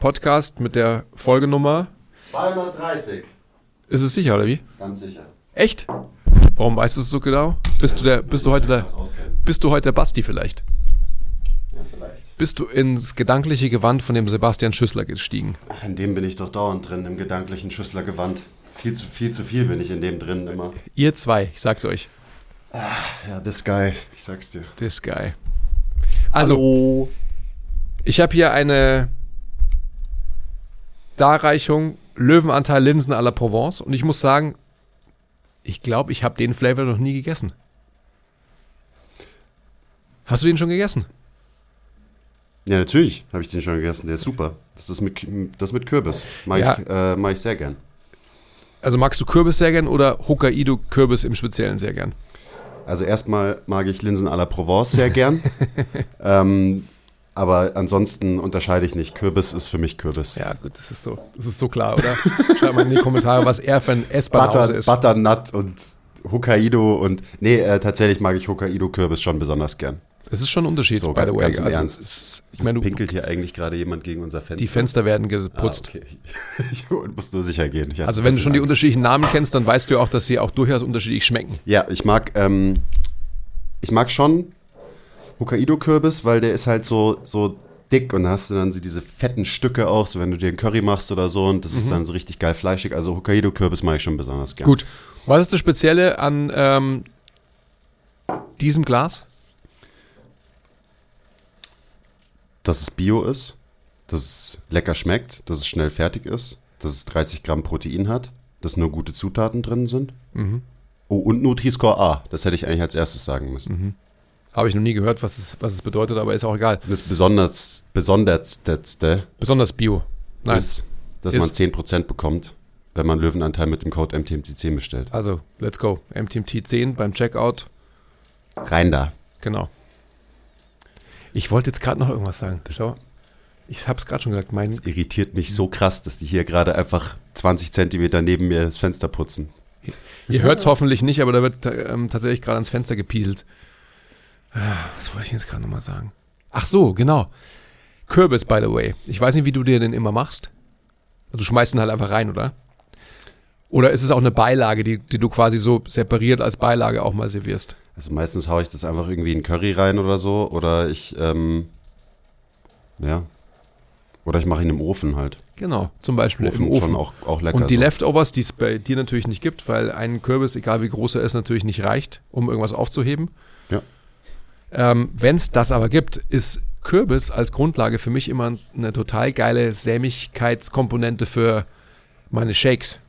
Podcast mit der Folgenummer. 230. Ist es sicher, oder wie? Ganz sicher. Echt? Warum weißt du es so genau? Bist du der, bist du heute der, bist du heute der Basti vielleicht? Ja, vielleicht. Bist du ins gedankliche Gewand von dem Sebastian Schüssler gestiegen? Ach, in dem bin ich doch dauernd drin, im gedanklichen Schüsslergewand. Viel zu viel zu viel bin ich in dem drin immer. Ihr zwei, ich sag's euch. Ja, this guy, ich sag's dir. This guy. Also, ich habe hier eine Darreichung Löwenanteil Linsen à la Provence und ich muss sagen, ich glaube, ich habe den Flavor noch nie gegessen. Hast du den schon gegessen? Ja, natürlich habe ich den schon gegessen. Der ist super. Das ist mit, das mit Kürbis. Mag, Ja. ich, äh, mag ich sehr gern. Also magst du Kürbis sehr gern oder Hokkaido-Kürbis im Speziellen sehr gern? Also erstmal mag ich Linsen à la Provence sehr gern. ähm, aber ansonsten unterscheide ich nicht. Kürbis ist für mich Kürbis. Ja, gut, das ist so, das ist so klar, oder? Schreibt mal in die Kommentare, was er für ein Butter, ist. Butternut und Hokkaido und nee, äh, tatsächlich mag ich Hokkaido-Kürbis schon besonders gern. Es ist schon ein Unterschied, So, by the way. ganz im Also, Ernst. es ich meine, du, pinkelt hier eigentlich gerade jemand gegen unser Fenster. die Fenster werden Ah, geputzt. okay. Ich muss nur sicher gehen. Ich Also wenn du schon die Angst. unterschiedlichen Namen kennst, dann weißt du auch, dass sie auch durchaus unterschiedlich schmecken. Ja, ich mag, ähm, ich mag schon Hokkaido-Kürbis, weil der ist halt so, so dick und da hast du dann so diese fetten Stücke auch, so wenn du dir einen Curry machst oder so und das ist dann so richtig geil fleischig. Also Hokkaido-Kürbis mag ich schon besonders gern. Gut. Was ist das Spezielle an ähm, diesem Glas? Dass es Bio ist, dass es lecker schmeckt, dass es schnell fertig ist, dass es 30 Gramm Protein hat, dass nur gute Zutaten drin sind. Mhm. Oh, und Nutri-Score A. Das hätte ich eigentlich als erstes sagen müssen. Habe ich noch nie gehört, was es, was es bedeutet, aber ist auch egal. Das besonders, besonderste Besonders Bio. Nein. ist, dass Ist- man 10% bekommt, wenn man Löwenanteil mit dem Code MTMT10 bestellt. Also, let's go. MTMT 10 beim Checkout. Rein da. Genau. Ich wollte jetzt gerade noch irgendwas sagen. Schau. Ich habe es gerade schon gesagt. Mein, Irritiert mich so krass, dass die hier gerade einfach 20 Zentimeter neben mir das Fenster putzen. Ihr hört es hoffentlich nicht, aber da wird ähm, tatsächlich gerade ans Fenster gepieselt. Was wollte ich jetzt gerade nochmal sagen? Ach so, genau. Kürbis, by the way. Ich weiß nicht, wie du dir den immer machst. Also du schmeißt ihn halt einfach rein, oder? Oder ist es auch eine Beilage, die, die du quasi so separiert als Beilage auch mal servierst? Also meistens haue ich das einfach irgendwie in Curry rein oder so. Oder ich, ähm, ja. Oder ich mache ihn im Ofen halt. Genau, zum Beispiel Ofen, im Ofen. schon auch, auch lecker. Und die so. Leftovers, die es bei dir natürlich nicht gibt, weil ein Kürbis, egal wie groß er ist, natürlich nicht reicht, um irgendwas aufzuheben. Ja. Ähm, Wenn es das aber gibt, ist Kürbis als Grundlage für mich immer eine total geile Sämigkeitskomponente für meine Shakes.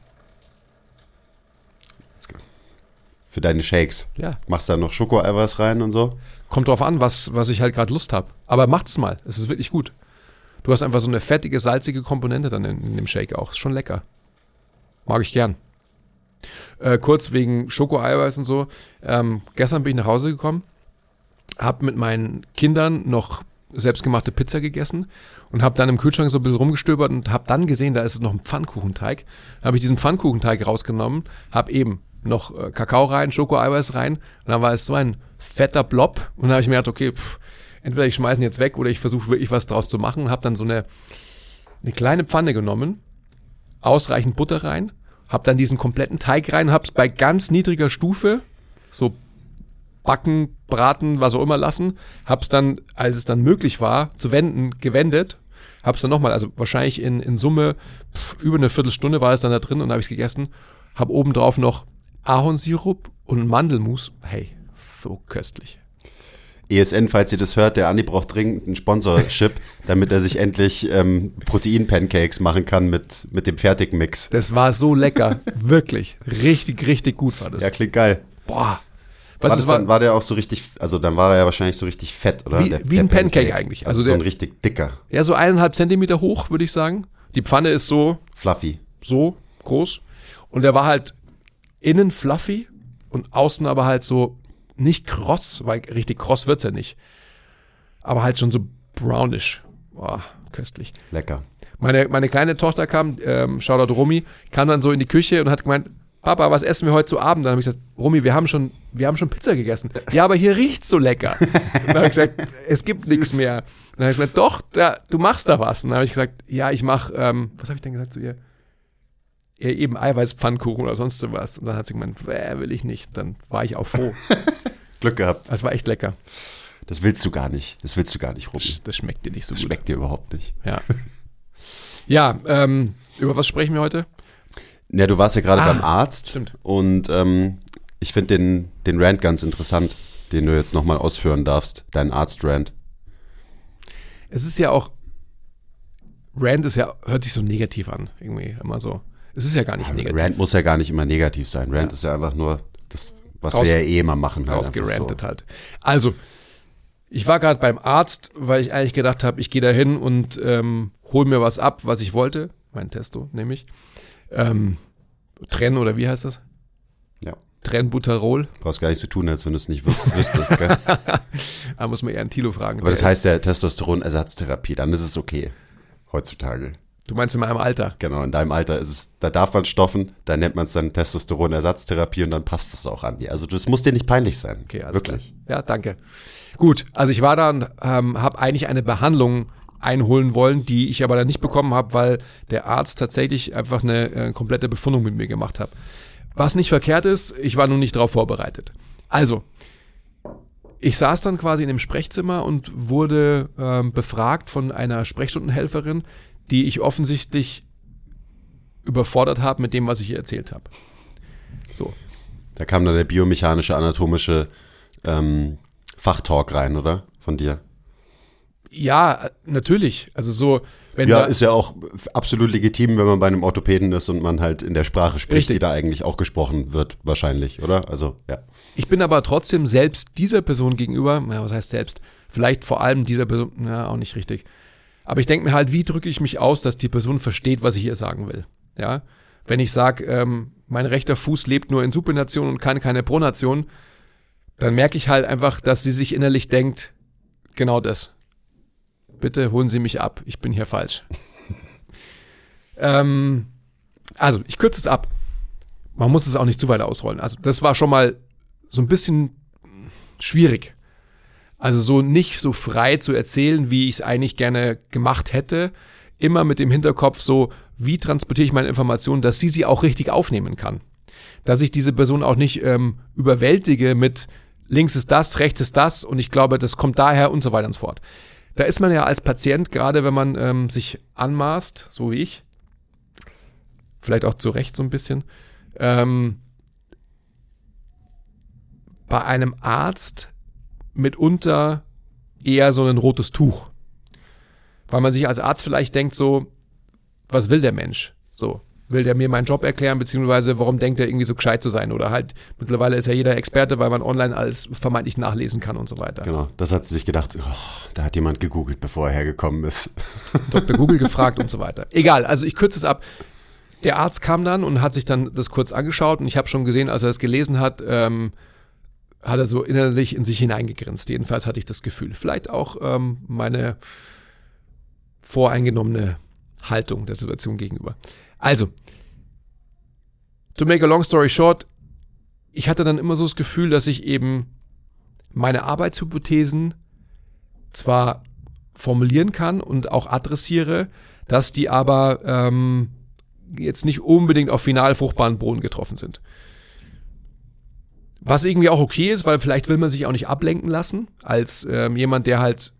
Für deine Shakes. Ja. Machst da noch Schokoeiweiß rein und so? Kommt drauf an, was, was ich halt gerade Lust habe. Aber macht es mal. Es ist wirklich gut. Du hast einfach so eine fettige, salzige Komponente dann in, in dem Shake auch. Ist schon lecker. Mag ich gern. Äh, kurz wegen Schokoeiweiß und so. Ähm, gestern bin ich nach Hause gekommen, habe mit meinen Kindern noch selbstgemachte Pizza gegessen und habe dann im Kühlschrank so ein bisschen rumgestöbert und habe dann gesehen, da ist es noch ein Pfannkuchenteig. Dann habe ich diesen Pfannkuchenteig rausgenommen, habe eben noch äh, Kakao rein, Schokoeiweiß rein und dann war es so ein fetter Blob und dann habe ich mir gedacht, okay, pff, entweder ich schmeiße ihn jetzt weg oder ich versuche wirklich was draus zu machen und habe dann so eine, eine kleine Pfanne genommen, ausreichend Butter rein, habe dann diesen kompletten Teig rein, habe es bei ganz niedriger Stufe so backen, braten, was auch immer lassen, habe es dann, als es dann möglich war, zu wenden, gewendet, habe es dann nochmal, also wahrscheinlich in, in Summe pff, über eine Viertelstunde war es dann da drin und habe ich es gegessen, habe obendrauf noch Ahornsirup und Mandelmus. Hey, so köstlich. ESN, falls ihr das hört, der Andi braucht dringend einen Sponsorship, damit er sich endlich ähm, Protein-Pancakes machen kann mit, mit dem Fertigmix. Das war so lecker. Wirklich. Richtig, richtig gut war das. Ja, klingt geil. Boah. Was Was war, das dann, war der auch so richtig, also dann war er ja wahrscheinlich so richtig fett, oder? Wie- Der- wie der ein Pancake eigentlich. Also, Also so ein der- richtig dicker, ja, so eineinhalb Zentimeter hoch, würde ich sagen. Die Pfanne ist so, fluffy. so groß. Und der war halt innen fluffy und außen aber halt so nicht kross, weil richtig kross wird's ja nicht. Aber halt schon so brownish. Boah, köstlich. Lecker. Meine, meine kleine Tochter kam, ähm, Shoutout Romy, kam dann so in die Küche und hat gemeint, Papa, was essen wir heute zu Abend? Dann habe ich gesagt, Romy, wir haben schon, wir haben schon Pizza gegessen. Ja, aber hier riecht's so lecker. dann habe ich gesagt, es gibt nichts mehr. Dann habe ich gesagt, doch, da, du machst da was. Und dann habe ich gesagt, ja, ich mache, ähm, was habe ich denn gesagt zu ihr? Ja, eben Eiweißpfannkuchen oder sonst was. Und dann hat sie gemeint, äh, will ich nicht. Dann war ich auch froh. Glück gehabt. Das war echt lecker. Das willst du gar nicht. Das willst du gar nicht, Robi. Das schmeckt dir nicht so Das gut. schmeckt dir überhaupt nicht. Ja. Ja, ähm, über was sprechen wir heute? Ja, du warst ja gerade Ah, beim Arzt. stimmt. Und ähm, ich finde den, den Rant ganz interessant, den du jetzt nochmal ausführen darfst. Deinen Arzt-Rant. Es ist ja auch, Rand ist ja, hört sich so negativ an, irgendwie immer so. Es ist ja gar nicht negativ. Rant muss ja gar nicht immer negativ sein. Rant Ja. ist ja einfach nur das, was Raus- wir ja eh immer machen. Halt rausgerantet halt. Also, ich war gerade beim Arzt, weil ich eigentlich gedacht habe, ich gehe da hin und ähm, hol mir was ab, was ich wollte. Mein Testo, nämlich. Ähm, Tren oder wie heißt das? Ja. Trenbuterol. Du brauchst gar nicht so tun, als wenn du es nicht wüs wüsstest. Gell? Da muss man eher einen Tilo fragen. Aber das heißt ja Testosteronersatztherapie. Dann ist es okay. Heutzutage. Du meinst in meinem Alter. Genau, in deinem Alter ist es, da darf man stoffen, da nennt man es dann Testosteronersatztherapie und dann passt es auch an dir. Also das muss dir nicht peinlich sein. Okay, alles Wirklich. klar. Ja, danke. Gut, also ich war da und ähm, habe eigentlich eine Behandlung einholen wollen, die ich aber dann nicht bekommen habe, weil der Arzt tatsächlich einfach eine äh, komplette Befundung mit mir gemacht hat. Was nicht verkehrt ist, ich war nun nicht darauf vorbereitet. Also, ich saß dann quasi in dem Sprechzimmer und wurde ähm, befragt von einer Sprechstundenhelferin, die ich offensichtlich überfordert habe mit dem, was ich ihr erzählt habe. So, Da kam dann der biomechanische, anatomische ähm, Fachtalk rein, oder? Von dir. Ja, natürlich. Also so, wenn Ja, ist ja auch absolut legitim, wenn man bei einem Orthopäden ist und man halt in der Sprache spricht, Richtig. die da eigentlich auch gesprochen wird, wahrscheinlich, oder? Also, ja. ich bin aber trotzdem selbst dieser Person gegenüber, ja, was heißt selbst? Vielleicht vor allem dieser Person, ja, auch nicht richtig. Aber ich denke mir halt, wie drücke ich mich aus, dass die Person versteht, was ich ihr sagen will? Ja, wenn ich sage, ähm, mein rechter Fuß lebt nur in Supination und kann keine Pronation, dann merke ich halt einfach, dass sie sich innerlich denkt, genau das. Bitte holen Sie mich ab, ich bin hier falsch. ähm, also, ich kürze es ab. Man muss es auch nicht zu weit ausrollen. Also, das war schon mal so ein bisschen schwierig. Also so nicht so frei zu erzählen, wie ich es eigentlich gerne gemacht hätte. Immer mit dem Hinterkopf so, wie transportiere ich meine Informationen, dass sie sie auch richtig aufnehmen kann. Dass ich diese Person auch nicht ähm, überwältige mit links ist das, rechts ist das und ich glaube, das kommt daher und so weiter und so fort. Da ist man ja als Patient, gerade wenn man ähm, sich anmaßt, so wie ich, vielleicht auch zu Recht so ein bisschen, ähm, bei einem Arzt mitunter eher so ein rotes Tuch. Weil man sich als Arzt vielleicht denkt so, was will der Mensch? So, will der mir meinen Job erklären, beziehungsweise warum denkt er irgendwie so gescheit zu sein? Oder halt, mittlerweile ist ja jeder Experte, weil man online alles vermeintlich nachlesen kann und so weiter. Genau. Das hat sie sich gedacht, oh, da hat jemand gegoogelt, bevor er hergekommen ist. Dr. Google gefragt und so weiter. Egal, also ich kürze es ab. Der Arzt kam dann und hat sich dann das kurz angeschaut und ich habe schon gesehen, als er es gelesen hat, ähm, hat er so innerlich in sich hineingegrinst. Jedenfalls hatte ich das Gefühl. Vielleicht auch ähm, meine voreingenommene Haltung der Situation gegenüber. Also, to make a long story short, ich hatte dann immer so das Gefühl, dass ich eben meine Arbeitshypothesen zwar formulieren kann und auch adressiere, dass die aber ähm, jetzt nicht unbedingt auf final fruchtbaren Boden getroffen sind. Was irgendwie auch okay ist, weil vielleicht will man sich auch nicht ablenken lassen, als ähm, jemand, der halt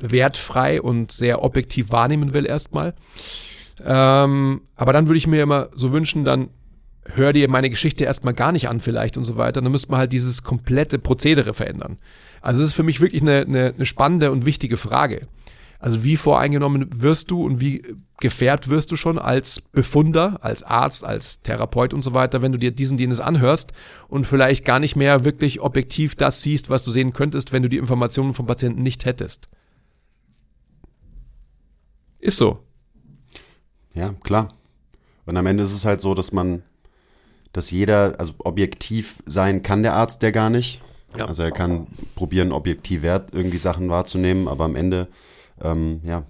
wertfrei und sehr objektiv wahrnehmen will erstmal. Ähm, aber dann würde ich mir immer so wünschen, dann hör dir meine Geschichte erstmal gar nicht an vielleicht und so weiter. Dann müsste man halt dieses komplette Prozedere verändern. Also es ist für mich wirklich eine, eine, eine spannende und wichtige Frage. Also wie voreingenommen wirst du und wie gefährdet wirst du schon als Befunder, als Arzt, als Therapeut und so weiter, wenn du dir diesen jenes anhörst und vielleicht gar nicht mehr wirklich objektiv das siehst, was du sehen könntest, wenn du die Informationen vom Patienten nicht hättest. Ist so. Ja, klar. Und am Ende ist es halt so, dass man, dass jeder, also objektiv sein kann der Arzt der gar nicht. Ja. Also er kann probieren, objektiv Wert irgendwie Sachen wahrzunehmen, aber am Ende, ähm, ja,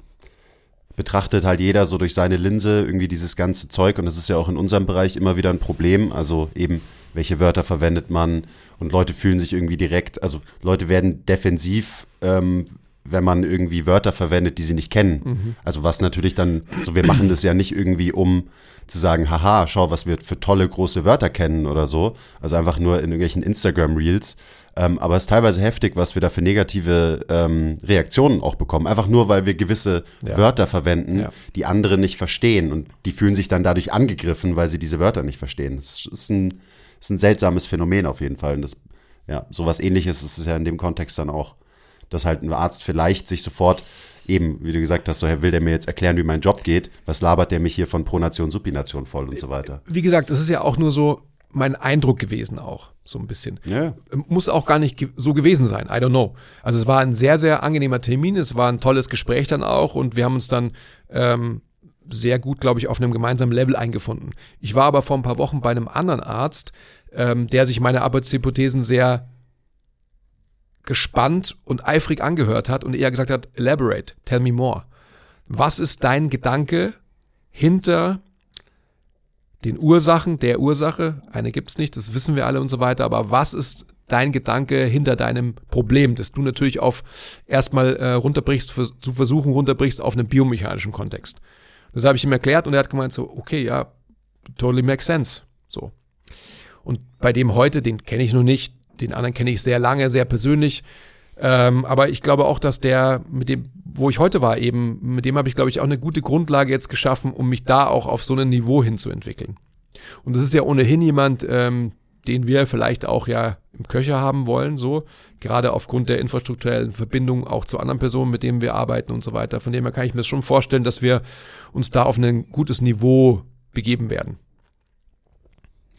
betrachtet halt jeder so durch seine Linse irgendwie dieses ganze Zeug und das ist ja auch in unserem Bereich immer wieder ein Problem. Also eben, welche Wörter verwendet man und Leute fühlen sich irgendwie direkt, also Leute werden defensiv, ähm, wenn man irgendwie Wörter verwendet, die sie nicht kennen. Also was natürlich dann, so wir machen das ja nicht irgendwie, um zu sagen, haha, schau, was wir für tolle große Wörter kennen oder so. Also einfach nur in irgendwelchen Instagram-Reels. Ähm, aber es ist teilweise heftig, was wir da für negative ähm, Reaktionen auch bekommen. Einfach nur, weil wir gewisse Ja. Wörter verwenden, Ja. die andere nicht verstehen. Und die fühlen sich dann dadurch angegriffen, weil sie diese Wörter nicht verstehen. Das ist ein, ist ein seltsames Phänomen auf jeden Fall. Und das, ja, sowas ähnliches ist es ja in dem Kontext dann auch. Dass halt ein Arzt vielleicht sich sofort eben, wie du gesagt hast, so, Herr, will der mir jetzt erklären, wie mein Job geht? Was labert der mich hier von Pronation, Supination voll und so weiter? Wie gesagt, das ist ja auch nur so mein Eindruck gewesen auch, so ein bisschen. Ja. Muss auch gar nicht so gewesen sein, I don't know. Also es war ein sehr, sehr angenehmer Termin, es war ein tolles Gespräch dann auch und wir haben uns dann ähm, sehr gut, glaube ich, auf einem gemeinsamen Level eingefunden. Ich war aber vor ein paar Wochen bei einem anderen Arzt, ähm, der sich meine Arbeitshypothesen sehr gespannt und eifrig angehört hat und eher gesagt hat, elaborate, tell me more. Was ist dein Gedanke hinter den Ursachen der Ursache? Eine gibt's nicht, das wissen wir alle und so weiter, aber was ist dein Gedanke hinter deinem Problem, das du natürlich auf erstmal äh, runterbrichst, vers zu versuchen runterbrichst auf einen biomechanischen Kontext. Das habe ich ihm erklärt und er hat gemeint so, okay, ja, totally makes sense. So. Und bei dem heute, den kenne ich noch nicht, den anderen kenne ich sehr lange, sehr persönlich. Ähm, aber ich glaube auch, dass der, mit dem, wo ich heute war, eben, mit dem habe ich, glaube ich, auch eine gute Grundlage jetzt geschaffen, um mich da auch auf so ein Niveau hinzuentwickeln. Und das ist ja ohnehin jemand, ähm, den wir vielleicht auch ja im Köcher haben wollen, so, gerade aufgrund der infrastrukturellen Verbindung auch zu anderen Personen, mit denen wir arbeiten und so weiter. Von dem her kann ich mir schon vorstellen, dass wir uns da auf ein gutes Niveau begeben werden.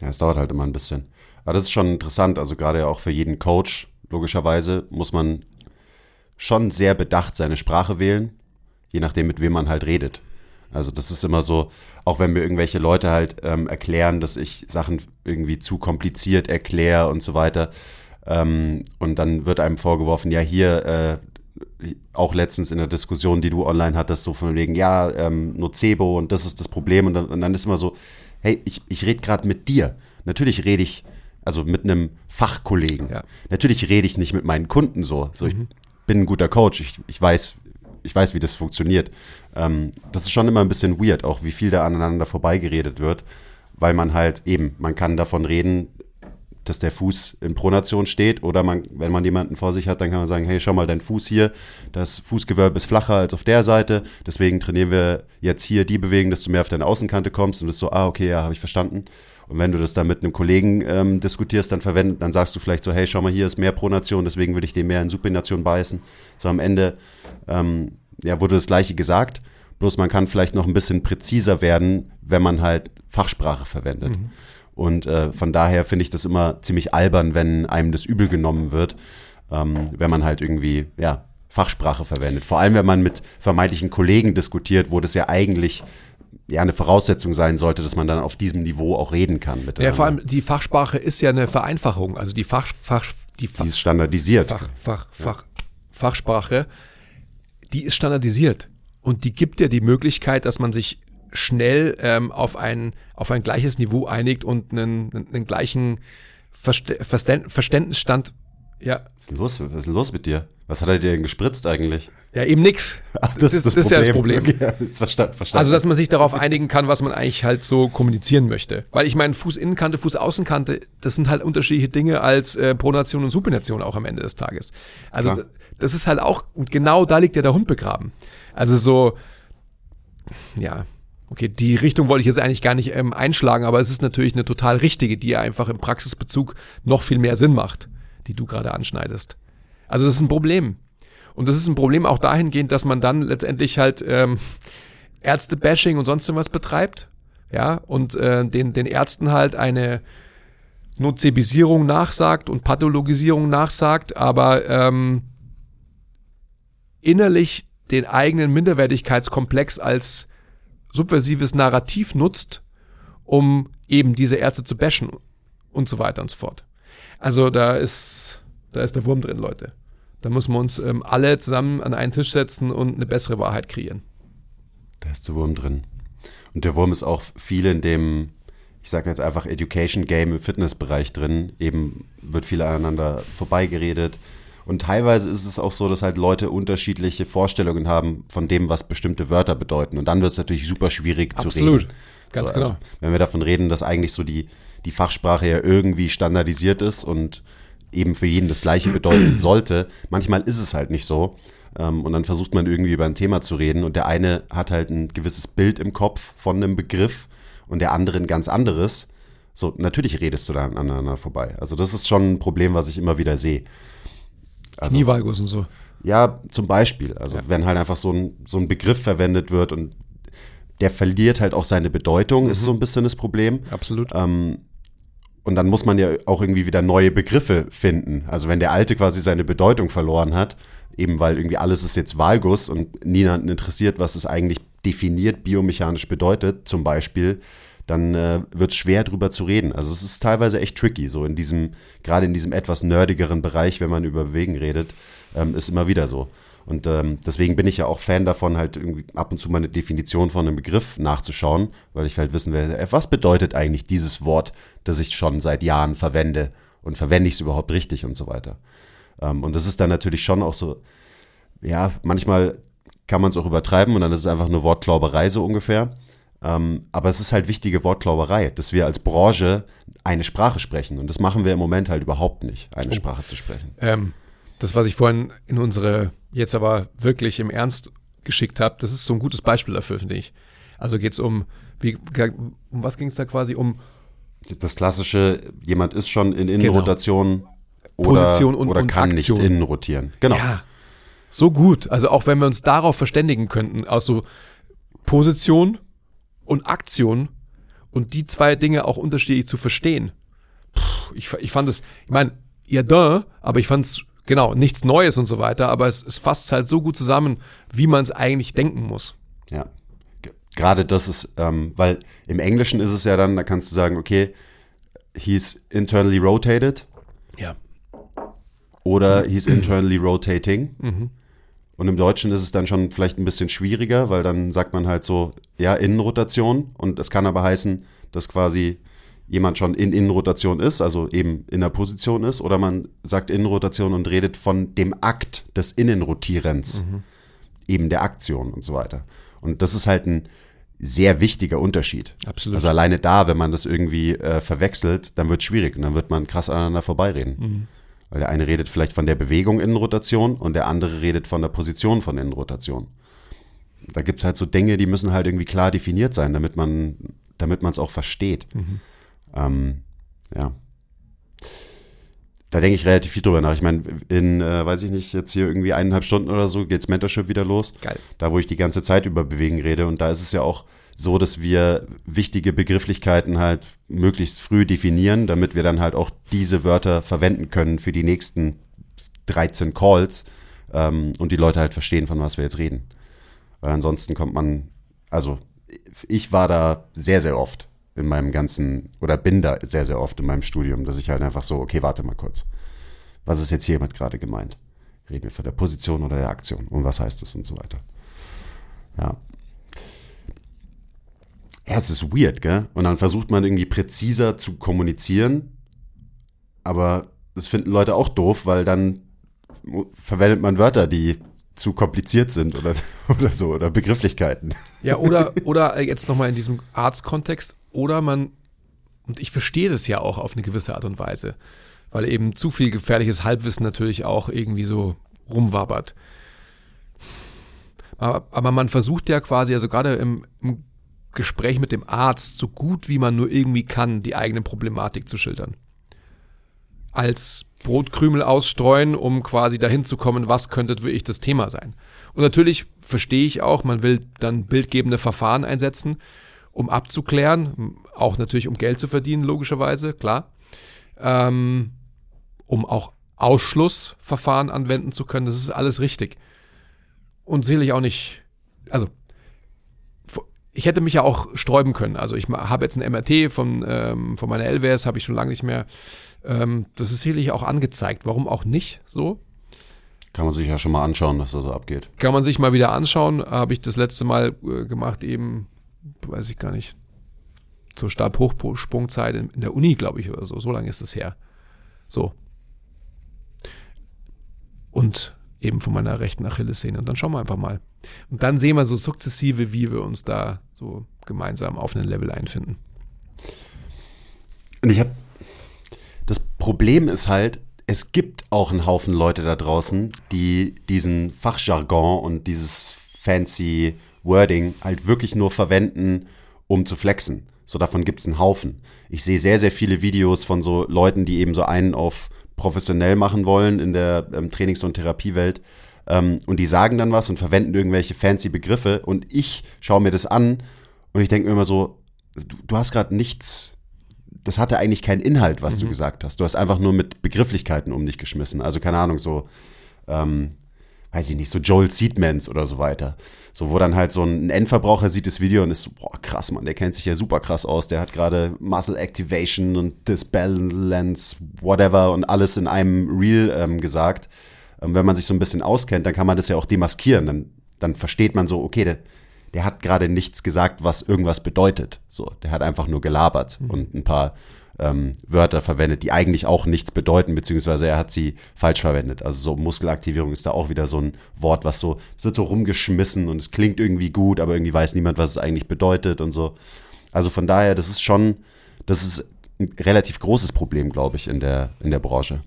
Ja, es dauert halt immer ein bisschen. Aber das ist schon interessant, also gerade auch für jeden Coach, logischerweise, muss man schon sehr bedacht seine Sprache wählen, je nachdem, mit wem man halt redet. Also das ist immer so, auch wenn mir irgendwelche Leute halt ähm, erklären, dass ich Sachen irgendwie zu kompliziert erkläre und so weiter. Ähm, und dann wird einem vorgeworfen, ja hier, äh, auch letztens in der Diskussion, die du online hattest, so von wegen, ja, ähm, Nocebo und das ist das Problem. Und dann, und dann ist immer so, hey, ich, ich rede gerade mit dir. Natürlich rede ich, also mit einem Fachkollegen. Ja. Natürlich rede ich nicht mit meinen Kunden so. so Ich bin ein guter Coach, ich, ich weiß, ich weiß, wie das funktioniert. Ähm, das ist schon immer ein bisschen weird, auch wie viel da aneinander vorbeigeredet wird, weil man halt eben, man kann davon reden, dass der Fuß in Pronation steht oder man, wenn man jemanden vor sich hat, dann kann man sagen, hey, schau mal, dein Fuß hier, das Fußgewölbe ist flacher als auf der Seite, deswegen trainieren wir jetzt hier die Bewegung, dass du mehr auf deine Außenkante kommst und das ist so, ah, okay, ja, habe ich verstanden. Und wenn du das dann mit einem Kollegen ähm, diskutierst, dann verwenden, dann sagst du vielleicht so, hey, schau mal, hier ist mehr Pronation, deswegen will ich den mehr in Supination beißen. So am Ende ähm, ja, wurde das Gleiche gesagt, bloß man kann vielleicht noch ein bisschen präziser werden, wenn man halt Fachsprache verwendet. Und äh, von daher finde ich das immer ziemlich albern, wenn einem das übel genommen wird, ähm, wenn man halt irgendwie, ja, Fachsprache verwendet. Vor allem, wenn man mit vermeintlichen Kollegen diskutiert, wo das ja eigentlich ja eine Voraussetzung sein sollte, dass man dann auf diesem Niveau auch reden kann. Ja, miteinander. vor allem die Fachsprache ist ja eine Vereinfachung. Also die Fach, Fach, die Fach, Die ist standardisiert. Fach, Fach, Fach, Fachsprache, die ist standardisiert. Und die gibt ja die Möglichkeit, dass man sich schnell ähm, auf, ein, auf ein gleiches Niveau einigt und einen, einen, einen gleichen Verste Verständ Verständnisstand. Ja, Was ist denn los, was ist denn los mit dir? Was hat er dir denn gespritzt eigentlich? ja, eben nix. Ach, das, ist ja das Problem. Okay, verstanden, verstanden. Also, dass man sich darauf einigen kann, was man eigentlich halt so kommunizieren möchte. Weil ich meine, Fußinnenkante, Fußaußenkante, das sind halt unterschiedliche Dinge als äh, Pronation und Supination auch am Ende des Tages. Also, Klar. das ist halt auch, und genau da liegt ja der Hund begraben. Also so, ja, okay, die Richtung wollte ich jetzt eigentlich gar nicht ähm, einschlagen, aber es ist natürlich eine total richtige, die einfach im Praxisbezug noch viel mehr Sinn macht, die du gerade anschneidest. Also das ist ein Problem. Und das ist ein Problem auch dahingehend, dass man dann letztendlich halt ähm, Ärzte-Bashing und sonst irgendwas betreibt. Ja, und äh, den, den Ärzten halt eine Nozebisierung nachsagt und Pathologisierung nachsagt, aber ähm, innerlich den eigenen Minderwertigkeitskomplex als subversives Narrativ nutzt, um eben diese Ärzte zu bashen und so weiter und so fort. Also da ist, da ist der Wurm drin, Leute. Da müssen wir uns ähm, alle zusammen an einen Tisch setzen und eine bessere Wahrheit kreieren. Da ist der Wurm drin. Und der Wurm ist auch viel in dem, ich sage jetzt einfach Education Game im Fitnessbereich drin. Eben wird viel aneinander vorbeigeredet. Und teilweise ist es auch so, dass halt Leute unterschiedliche Vorstellungen haben von dem, was bestimmte Wörter bedeuten. Und dann wird es natürlich super schwierig Absolut. zu reden. Ganz so, genau. Also, wenn wir davon reden, dass eigentlich so die, die Fachsprache ja irgendwie standardisiert ist und eben für jeden das Gleiche bedeuten sollte. Manchmal ist es halt nicht so. Ähm, und dann versucht man irgendwie über ein Thema zu reden und der eine hat halt ein gewisses Bild im Kopf von einem Begriff und der andere ein ganz anderes. So, natürlich redest du da aneinander vorbei. Also das ist schon ein Problem, was ich immer wieder sehe. Also, Knievalgus und so. ja, zum Beispiel. Also Ja. wenn halt einfach so ein, so ein Begriff verwendet wird und der verliert halt auch seine Bedeutung, ist so ein bisschen das Problem. Absolut. Ähm, und dann muss man ja auch irgendwie wieder neue Begriffe finden. Also wenn der alte quasi seine Bedeutung verloren hat, eben weil irgendwie alles ist jetzt Valgus und niemanden interessiert, was es eigentlich definiert, biomechanisch bedeutet, zum Beispiel, dann äh, wird es schwer drüber zu reden. Also es ist teilweise echt tricky, so in diesem, gerade in diesem etwas nerdigeren Bereich, wenn man über Bewegen redet, ähm, ist immer wieder so. Und ähm, deswegen bin ich ja auch Fan davon, halt irgendwie ab und zu mal eine Definition von einem Begriff nachzuschauen, weil ich halt wissen will, äh, was bedeutet eigentlich dieses Wort, das ich schon seit Jahren verwende und verwende ich es überhaupt richtig und so weiter. Ähm, und das ist dann natürlich schon auch so, ja, manchmal kann man es auch übertreiben und dann ist es einfach eine Wortklauberei so ungefähr. Ähm, aber es ist halt wichtige Wortklauberei, dass wir als Branche eine Sprache sprechen. Und das machen wir im Moment halt überhaupt nicht, eine Sprache zu sprechen. Ähm, das, was ich vorhin in unsere, jetzt aber wirklich im Ernst geschickt habe, das ist so ein gutes Beispiel dafür, finde ich. Also geht es um, wie, um was ging es da quasi um Das klassische, jemand ist schon in Innenrotation oder, Genau. Position und- oder und kann Aktion. nicht innen rotieren. Genau. Ja, so gut. Also auch wenn wir uns darauf verständigen könnten, also Position und Aktion und die zwei Dinge auch unterschiedlich zu verstehen. Puh, ich, ich fand es, ich meine, ja da, aber ich fand es, genau, nichts Neues und so weiter, aber es, es fasst halt so gut zusammen, wie man es eigentlich denken muss. Ja. Gerade das ist, ähm, weil im Englischen ist es ja dann, da kannst du sagen, okay, he's internally rotated Ja. oder he's internally rotating. Mhm. Und im Deutschen ist es dann schon vielleicht ein bisschen schwieriger, weil dann sagt man halt so, ja, Innenrotation. Und es kann aber heißen, dass quasi jemand schon in Innenrotation ist, also eben in der Position ist, oder man sagt Innenrotation und redet von dem Akt des Innenrotierens, eben der Aktion und so weiter. Und das ist halt ein sehr wichtiger Unterschied. Absolut. Also alleine da, wenn man das irgendwie äh, verwechselt, dann wird es schwierig und dann wird man krass aneinander vorbeireden. Mhm. Weil der eine redet vielleicht von der Bewegung Innenrotation und der andere redet von der Position von Innenrotation. Da gibt es halt so Dinge, die müssen halt irgendwie klar definiert sein, damit man damit man es auch versteht. Ähm, ja. Da denke ich relativ viel drüber nach. Ich meine, in, äh, weiß ich nicht, jetzt hier irgendwie eineinhalb Stunden oder so geht's Mentorship wieder los. Geil. Da, wo ich die ganze Zeit über Bewegen rede. Und da ist es ja auch so, dass wir wichtige Begrifflichkeiten halt möglichst früh definieren, damit wir dann halt auch diese Wörter verwenden können für die nächsten 13 Calls ähm, und die Leute halt verstehen, von was wir jetzt reden. Weil ansonsten kommt man, also ich war da sehr, sehr oft in meinem ganzen, oder bin da sehr, sehr oft in meinem Studium, dass ich halt einfach so, okay, warte mal kurz. Was ist jetzt hiermit gerade gemeint? Reden wir von der Position oder der Aktion? Und was heißt das und so weiter? Ja. Ja, es ist weird, gell? Und dann versucht man irgendwie präziser zu kommunizieren, aber das finden Leute auch doof, weil dann verwendet man Wörter, die zu kompliziert sind oder, oder so, oder Begrifflichkeiten. Ja, oder, oder jetzt nochmal in diesem Arztkontext, oder man, und ich verstehe das ja auch auf eine gewisse Art und Weise, weil eben zu viel gefährliches Halbwissen natürlich auch irgendwie so rumwabert. Aber, aber man versucht ja quasi, also gerade im, im Gespräch mit dem Arzt, so gut wie man nur irgendwie kann, die eigene Problematik zu schildern. als Brotkrümel ausstreuen, um quasi dahin zu kommen, was könnte wirklich das Thema sein. Und natürlich verstehe ich auch, man will dann bildgebende Verfahren einsetzen, um abzuklären, auch natürlich um Geld zu verdienen, logischerweise, klar. Ähm, um auch Ausschlussverfahren anwenden zu können, das ist alles richtig. Und sicherlich auch nicht, also ich hätte mich ja auch sträuben können. Also ich habe jetzt ein MRT von, ähm, von meiner LWS, habe ich schon lange nicht mehr. Ähm, das ist sicherlich auch angezeigt. Warum auch nicht so? Kann man sich ja schon mal anschauen, was da so abgeht. Kann man sich mal wieder anschauen. Habe ich das letzte Mal äh, gemacht, eben, weiß ich gar nicht, zur Stabhochsprungzeit in, in der Uni, glaube ich, oder so. So lange ist es her. So. Und eben von meiner rechten Achillessehne. Und dann schauen wir einfach mal. Und dann sehen wir so sukzessive, wie wir uns da so gemeinsam auf einen Level einfinden. Und ich habe, das Problem ist halt, es gibt auch einen Haufen Leute da draußen, die diesen Fachjargon und dieses fancy Wording halt wirklich nur verwenden, um zu flexen. So davon gibt es einen Haufen. Ich sehe sehr, sehr viele Videos von so Leuten, die eben so einen auf professionell machen wollen in der ähm, Trainings- und Therapiewelt. Ähm, und die sagen dann was und verwenden irgendwelche fancy Begriffe. Und ich schaue mir das an und ich denke mir immer so, du, du hast gerade nichts das hatte eigentlich keinen Inhalt, was mhm. du gesagt hast. Du hast einfach nur mit Begrifflichkeiten um dich geschmissen. Also keine Ahnung, so, ähm, weiß ich nicht, so Joel Seedmans oder so weiter. So, wo dann halt so ein Endverbraucher sieht das Video und ist so, boah, krass, Mann, der kennt sich ja super krass aus. Der hat gerade Muscle Activation und Disbalance, whatever und alles in einem Reel ähm, gesagt. Ähm, wenn man sich so ein bisschen auskennt, dann kann man das ja auch demaskieren. Dann, dann versteht man so, okay, der, der hat gerade nichts gesagt, was irgendwas bedeutet. So, der hat einfach nur gelabert mhm. und ein paar ähm, Wörter verwendet, die eigentlich auch nichts bedeuten, beziehungsweise er hat sie falsch verwendet. Also so Muskelaktivierung ist da auch wieder so ein Wort, was so, es wird so rumgeschmissen und es klingt irgendwie gut, aber irgendwie weiß niemand, was es eigentlich bedeutet und so. Also von daher, das ist schon, das ist ein relativ großes Problem, glaube ich, in der, in der Branche.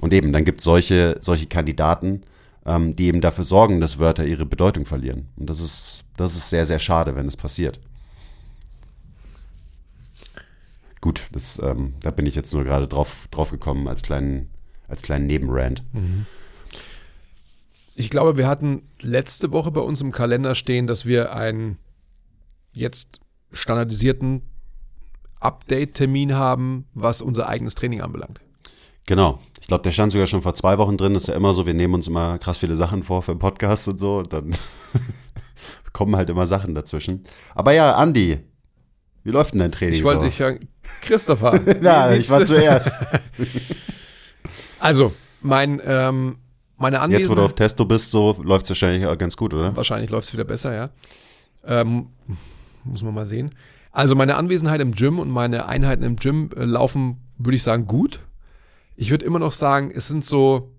Und eben, dann gibt es solche, solche Kandidaten, ähm, die eben dafür sorgen, dass Wörter ihre Bedeutung verlieren. Und das ist, das ist sehr, sehr schade, wenn es passiert. Gut, das, ähm, da bin ich jetzt nur gerade drauf, drauf gekommen als kleinen, als kleinen Nebenrand. Mhm. Ich glaube, wir hatten letzte Woche bei uns im Kalender stehen, dass wir einen jetzt standardisierten Update-Termin haben, was unser eigenes Training anbelangt. Genau. Ich glaube, der stand sogar schon vor zwei Wochen drin. Das ist ja immer so, wir nehmen uns immer krass viele Sachen vor für Podcasts und so. Und dann kommen halt immer Sachen dazwischen. Aber ja, Andi, wie läuft denn dein Training? Ich wollte so? dich ja, Christopher. Na, ich war zuerst. also, mein, ähm, meine Anwesenheit. Jetzt, wo du auf Testo bist, so läuft es wahrscheinlich auch ganz gut, oder? Wahrscheinlich läuft es wieder besser, ja. Ähm, muss man mal sehen. Also, meine Anwesenheit im Gym und meine Einheiten im Gym äh, laufen, würde ich sagen, gut ich würde immer noch sagen, es sind so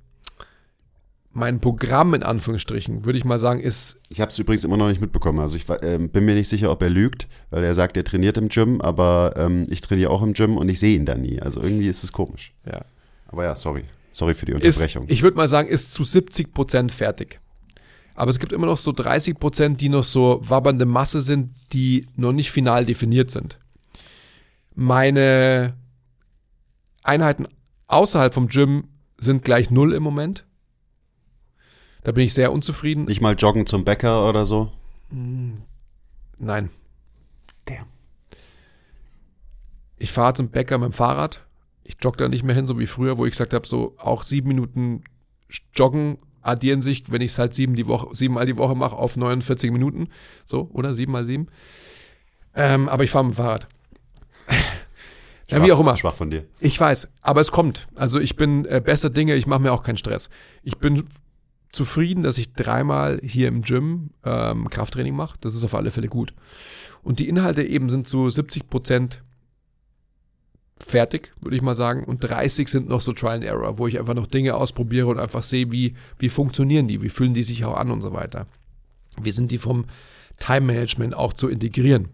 mein Programm in Anführungsstrichen, würde ich mal sagen, ist. Ich habe es übrigens immer noch nicht mitbekommen. Also ich äh, bin mir nicht sicher, ob er lügt, weil er sagt, er trainiert im Gym, aber ähm, ich trainiere auch im Gym und ich sehe ihn da nie. Also irgendwie ist es komisch. Ja. Aber ja, sorry. Sorry für die Unterbrechung. Ist, ich würde mal sagen, ist zu 70 Prozent fertig. Aber es gibt immer noch so 30 Prozent, die noch so wabbernde Masse sind, die noch nicht final definiert sind. Meine Einheiten außerhalb vom Gym sind gleich null im Moment. Da bin ich sehr unzufrieden. Nicht mal joggen zum Bäcker oder so? Nein. Damn. Ich fahre zum Bäcker mit dem Fahrrad. Ich jogge da nicht mehr hin, so wie früher, wo ich gesagt habe, so auch sieben Minuten joggen addieren sich, wenn ich es halt sieben die Woche, siebenmal die Woche mache, auf 49 Minuten. So, oder? Sieben mal sieben. Ähm, aber ich fahre mit dem Fahrrad. Ja, wie auch immer. Schwach von dir. Ich weiß, aber es kommt. Also ich bin äh, besser Dinge, ich mache mir auch keinen Stress. Ich bin zufrieden, dass ich dreimal hier im Gym ähm, Krafttraining mache. Das ist auf alle Fälle gut. Und die Inhalte eben sind zu 70 Prozent fertig, würde ich mal sagen. Und 30 sind noch so Trial and Error, wo ich einfach noch Dinge ausprobiere und einfach sehe, wie, wie funktionieren die, wie fühlen die sich auch an und so weiter. Wie sind die vom Time Management auch zu integrieren?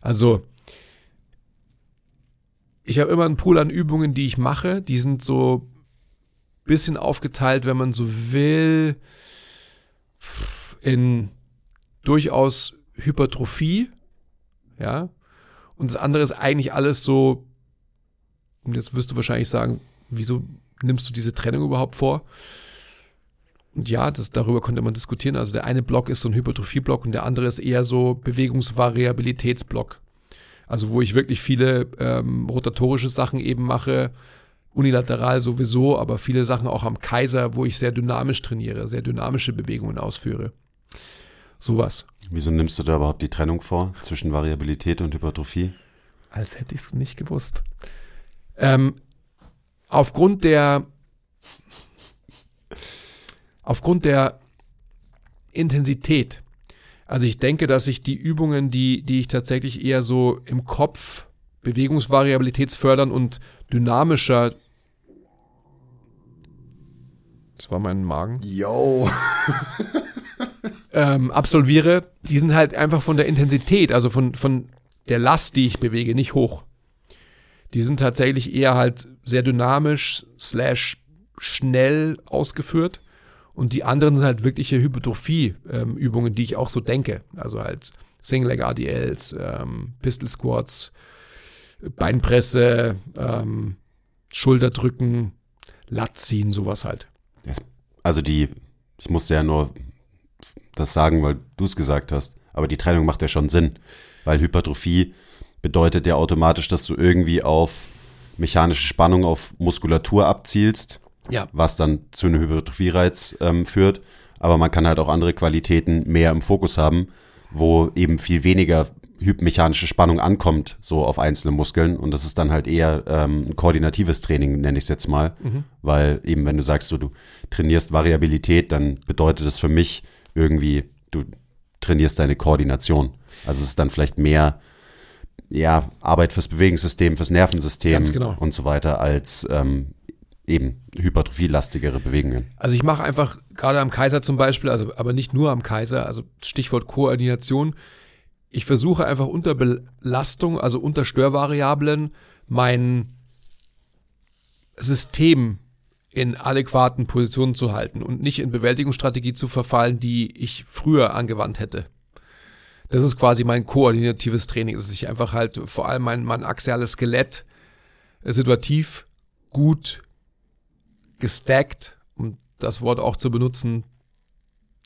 Also, ich habe immer einen Pool an Übungen, die ich mache. Die sind so bisschen aufgeteilt, wenn man so will, in durchaus Hypertrophie, ja. Und das andere ist eigentlich alles so, und jetzt wirst du wahrscheinlich sagen, wieso nimmst du diese Trennung überhaupt vor? Und ja, das, darüber konnte man diskutieren. Also der eine Block ist so ein Hypertrophie-Block und der andere ist eher so Bewegungsvariabilitätsblock. Also wo ich wirklich viele ähm, rotatorische Sachen eben mache, unilateral sowieso, aber viele Sachen auch am Kaiser, wo ich sehr dynamisch trainiere, sehr dynamische Bewegungen ausführe. Sowas. Wieso nimmst du da überhaupt die Trennung vor zwischen Variabilität und Hypertrophie? Als hätte ich es nicht gewusst. Ähm, aufgrund der aufgrund der Intensität. Also ich denke, dass ich die Übungen, die, die ich tatsächlich eher so im Kopf Bewegungsvariabilitätsfördern und dynamischer das war mein Magen. Yo. ähm, absolviere, die sind halt einfach von der Intensität, also von, von der Last, die ich bewege, nicht hoch. Die sind tatsächlich eher halt sehr dynamisch slash schnell ausgeführt. Und die anderen sind halt wirkliche Hypertrophie-Übungen, ähm, die ich auch so denke. Also halt Single-Leg-RDLs, ähm, Pistol-Squats, Beinpresse, ähm, Schulterdrücken, Lat ziehen, sowas halt. Also die, ich musste ja nur das sagen, weil du es gesagt hast, aber die Trennung macht ja schon Sinn, weil Hypertrophie bedeutet ja automatisch, dass du irgendwie auf mechanische Spannung auf Muskulatur abzielst, ja. was dann zu einem Hypertrophie-Reiz ähm, führt. Aber man kann halt auch andere Qualitäten mehr im Fokus haben, wo eben viel weniger mechanische Spannung ankommt, so auf einzelne Muskeln. Und das ist dann halt eher ähm, ein koordinatives Training, nenne ich es jetzt mal. Mhm. Weil eben, wenn du sagst, so, du trainierst Variabilität, dann bedeutet das für mich irgendwie, du trainierst deine Koordination. Also es ist dann vielleicht mehr ja, Arbeit fürs Bewegungssystem, fürs Nervensystem genau. und so weiter, als ähm, eben hypertrophielastigere Bewegungen. Also ich mache einfach gerade am Kaiser zum Beispiel, also aber nicht nur am Kaiser, also Stichwort Koordination, ich versuche einfach unter Belastung, also unter Störvariablen, mein System in adäquaten Positionen zu halten und nicht in Bewältigungsstrategie zu verfallen, die ich früher angewandt hätte. Das ist quasi mein koordinatives Training, dass ich einfach halt vor allem mein, mein axiales Skelett situativ gut gestackt, um das Wort auch zu benutzen,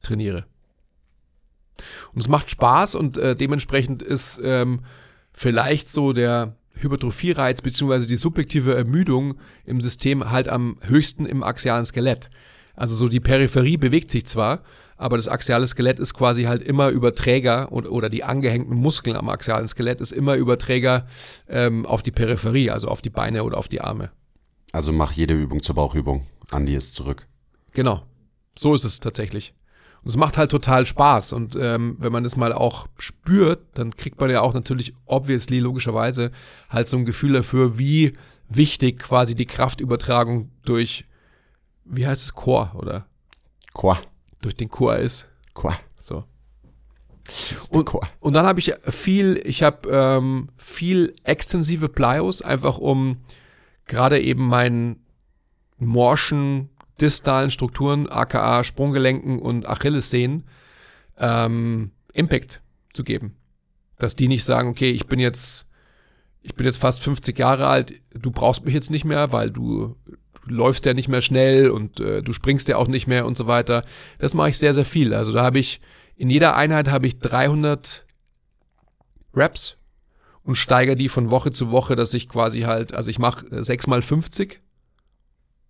trainiere. Und es macht Spaß und äh, dementsprechend ist ähm, vielleicht so der Hypertrophie-Reiz beziehungsweise die subjektive Ermüdung im System halt am höchsten im axialen Skelett. Also so die Peripherie bewegt sich zwar, aber das axiale Skelett ist quasi halt immer Überträger oder, oder die angehängten Muskeln am axialen Skelett ist immer Überträger ähm, auf die Peripherie, also auf die Beine oder auf die Arme. Also mach jede Übung zur Bauchübung. Andi ist zurück. Genau. So ist es tatsächlich. Und es macht halt total Spaß. Und ähm, wenn man das mal auch spürt, dann kriegt man ja auch natürlich, obviously, logischerweise, halt so ein Gefühl dafür, wie wichtig quasi die Kraftübertragung durch, wie heißt es, Chor, oder? Chor. Durch den Chor ist. Chor. So. Und, und dann habe ich viel, ich habe ähm, viel extensive Plyos, einfach um gerade eben meinen morschen distalen Strukturen, aka Sprunggelenken und Achillessehnen, ähm, Impact zu geben. Dass die nicht sagen, okay, ich bin jetzt, ich bin jetzt fast 50 Jahre alt, du brauchst mich jetzt nicht mehr, weil du, läufst ja nicht mehr schnell und äh, du springst ja auch nicht mehr und so weiter. Das mache ich sehr, sehr viel. Also da habe ich, in jeder Einheit habe ich 300 Reps und steigere die von Woche zu Woche, dass ich quasi halt, also ich mache 6 mal 50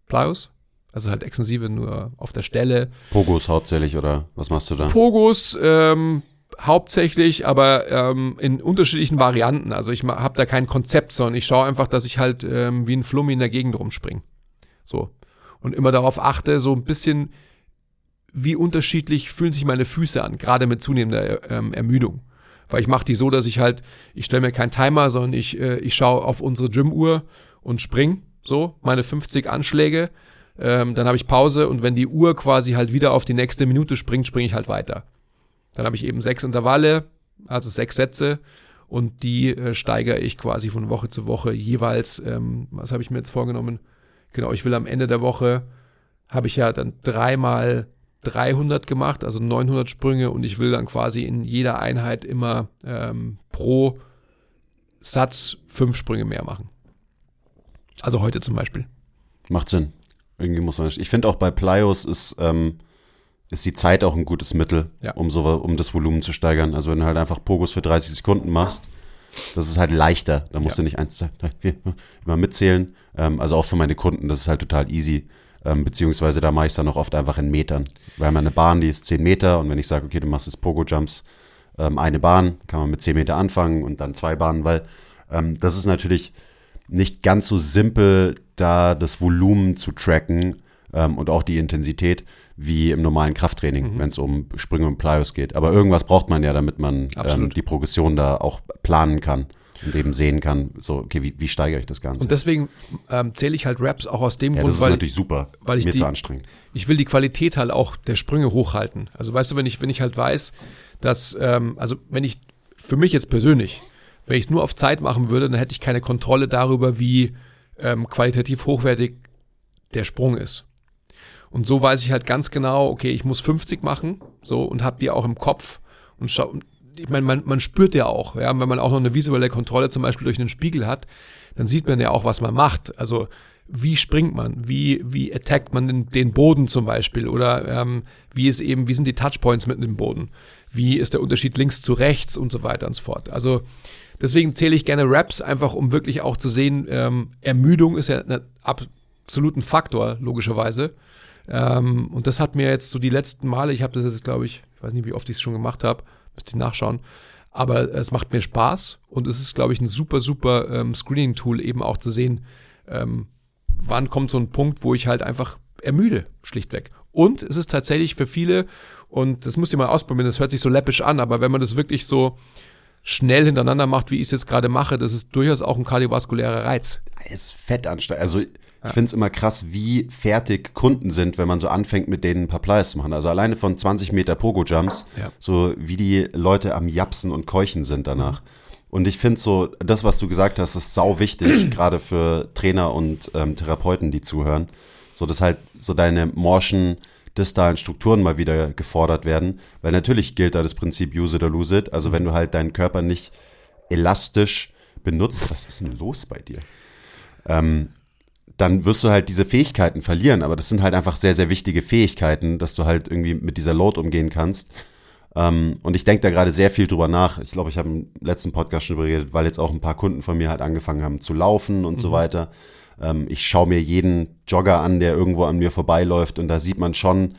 Plyos also halt extensive nur auf der Stelle. Pogos hauptsächlich oder was machst du da? Pogos ähm, hauptsächlich, aber ähm, in unterschiedlichen Varianten. Also ich habe da kein Konzept, sondern ich schaue einfach, dass ich halt ähm, wie ein Flummi in der Gegend rumspringe. So. Und immer darauf achte, so ein bisschen, wie unterschiedlich fühlen sich meine Füße an, gerade mit zunehmender ähm, Ermüdung. Weil ich mache die so, dass ich halt, ich stelle mir keinen Timer, sondern ich, äh, ich schaue auf unsere Gymuhr und spring so meine 50 Anschläge ähm, dann habe ich Pause und wenn die Uhr quasi halt wieder auf die nächste Minute springt, springe ich halt weiter. Dann habe ich eben sechs Intervalle, also sechs Sätze und die äh, steigere ich quasi von Woche zu Woche jeweils. Ähm, was habe ich mir jetzt vorgenommen? Genau, ich will am Ende der Woche, habe ich ja dann dreimal 300 gemacht, also 900 Sprünge und ich will dann quasi in jeder Einheit immer ähm, pro Satz fünf Sprünge mehr machen. Also heute zum Beispiel Macht Sinn. Irgendwie muss man. Ich finde auch bei Plyos ist, ähm, ist die Zeit auch ein gutes Mittel, Ja. um, so, um das Volumen zu steigern. Also wenn du halt einfach Pogos für 30 Sekunden machst, das ist halt leichter. Da musst Ja. du nicht eins, zwei, drei, vier, immer mitzählen. Ähm, also auch für meine Kunden, das ist halt total easy. Ähm, beziehungsweise da mache ich es dann auch oft einfach in Metern. Wir haben ja eine Bahn, die ist 10 Meter und wenn ich sage, okay, du machst jetzt Pogo-Jumps, ähm, eine Bahn, kann man mit 10 Meter anfangen und dann zwei Bahnen, weil ähm, das ist natürlich nicht ganz so simpel, da das Volumen zu tracken ähm, und auch die Intensität wie im normalen Krafttraining, Mhm. wenn es um Sprünge und Plyos geht. Aber irgendwas braucht man ja, damit man ähm, die Progression da auch planen kann und eben sehen kann, so, okay, wie, wie steigere ich das Ganze? Und deswegen ähm, zähle ich halt Raps auch aus dem ja, Grund, das ist weil natürlich super, weil ich mir die- zu anstrengend. ich will die Qualität halt auch der Sprünge hochhalten. Also weißt du, wenn ich, wenn ich halt weiß, dass, ähm, also wenn ich, für mich jetzt persönlich, wenn ich es nur auf Zeit machen würde, dann hätte ich keine Kontrolle darüber, wie ähm, qualitativ hochwertig der Sprung ist. Und so weiß ich halt ganz genau, okay, ich muss 50 machen, so und habe die auch im Kopf und schau, ich meine, man, man spürt ja auch, ja, wenn man auch noch eine visuelle Kontrolle zum Beispiel durch einen Spiegel hat, dann sieht man ja auch, was man macht. Also wie springt man, wie, wie attackt man den, den Boden zum Beispiel oder ähm, wie ist eben, wie sind die Touchpoints mitten im Boden, wie ist der Unterschied links zu rechts und so weiter und so fort. Also deswegen zähle ich gerne Raps, einfach um wirklich auch zu sehen, ähm, Ermüdung ist ja ein absoluten Faktor, logischerweise. Ähm, und das hat mir jetzt so die letzten Male, ich habe das jetzt, glaube ich, ich weiß nicht, wie oft ich es schon gemacht habe, müsste ich nachschauen, aber es macht mir Spaß und es ist, glaube ich, ein super, super ähm, Screening-Tool, eben auch zu sehen, ähm, wann kommt so ein Punkt, wo ich halt einfach ermüde, schlichtweg. Und es ist tatsächlich für viele, und das müsst ihr mal ausprobieren, das hört sich so läppisch an, aber wenn man das wirklich so schnell hintereinander macht, wie ich es jetzt gerade mache, das ist durchaus auch ein kardiovaskulärer Reiz. Es ist fett anstrengend. Also ich finde es immer krass, wie fertig Kunden sind, wenn man so anfängt, mit denen ein paar Pliers zu machen. Also alleine von 20 Meter Pogo-Jumps, Ja. so wie die Leute am Japsen und Keuchen sind danach. Und ich finde so, das, was du gesagt hast, ist sau wichtig, gerade für Trainer und ähm, Therapeuten, die zuhören. So, dass halt so deine morschen, distalen Strukturen mal wieder gefordert werden. Weil natürlich gilt da das Prinzip use it or lose it. Also wenn du halt deinen Körper nicht elastisch benutzt, was ist denn los bei dir? Ähm, dann wirst du halt diese Fähigkeiten verlieren. Aber das sind halt einfach sehr, sehr wichtige Fähigkeiten, dass du halt irgendwie mit dieser Load umgehen kannst. Ähm, und ich denke da gerade sehr viel drüber nach. Ich glaube, ich habe im letzten Podcast schon drüber geredet, weil jetzt auch ein paar Kunden von mir halt angefangen haben zu laufen und so weiter. Ähm, ich schaue mir jeden Jogger an, der irgendwo an mir vorbeiläuft und da sieht man schon,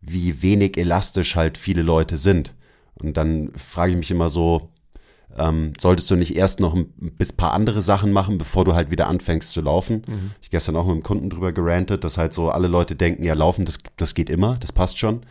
wie wenig elastisch halt viele Leute sind. Und dann frage ich mich immer so, ähm, solltest du nicht erst noch ein bis paar andere Sachen machen, bevor du halt wieder anfängst zu laufen? Ich gestern auch mit einem Kunden drüber gerantet, dass halt so alle Leute denken, ja, laufen, das, das geht immer, das passt schon.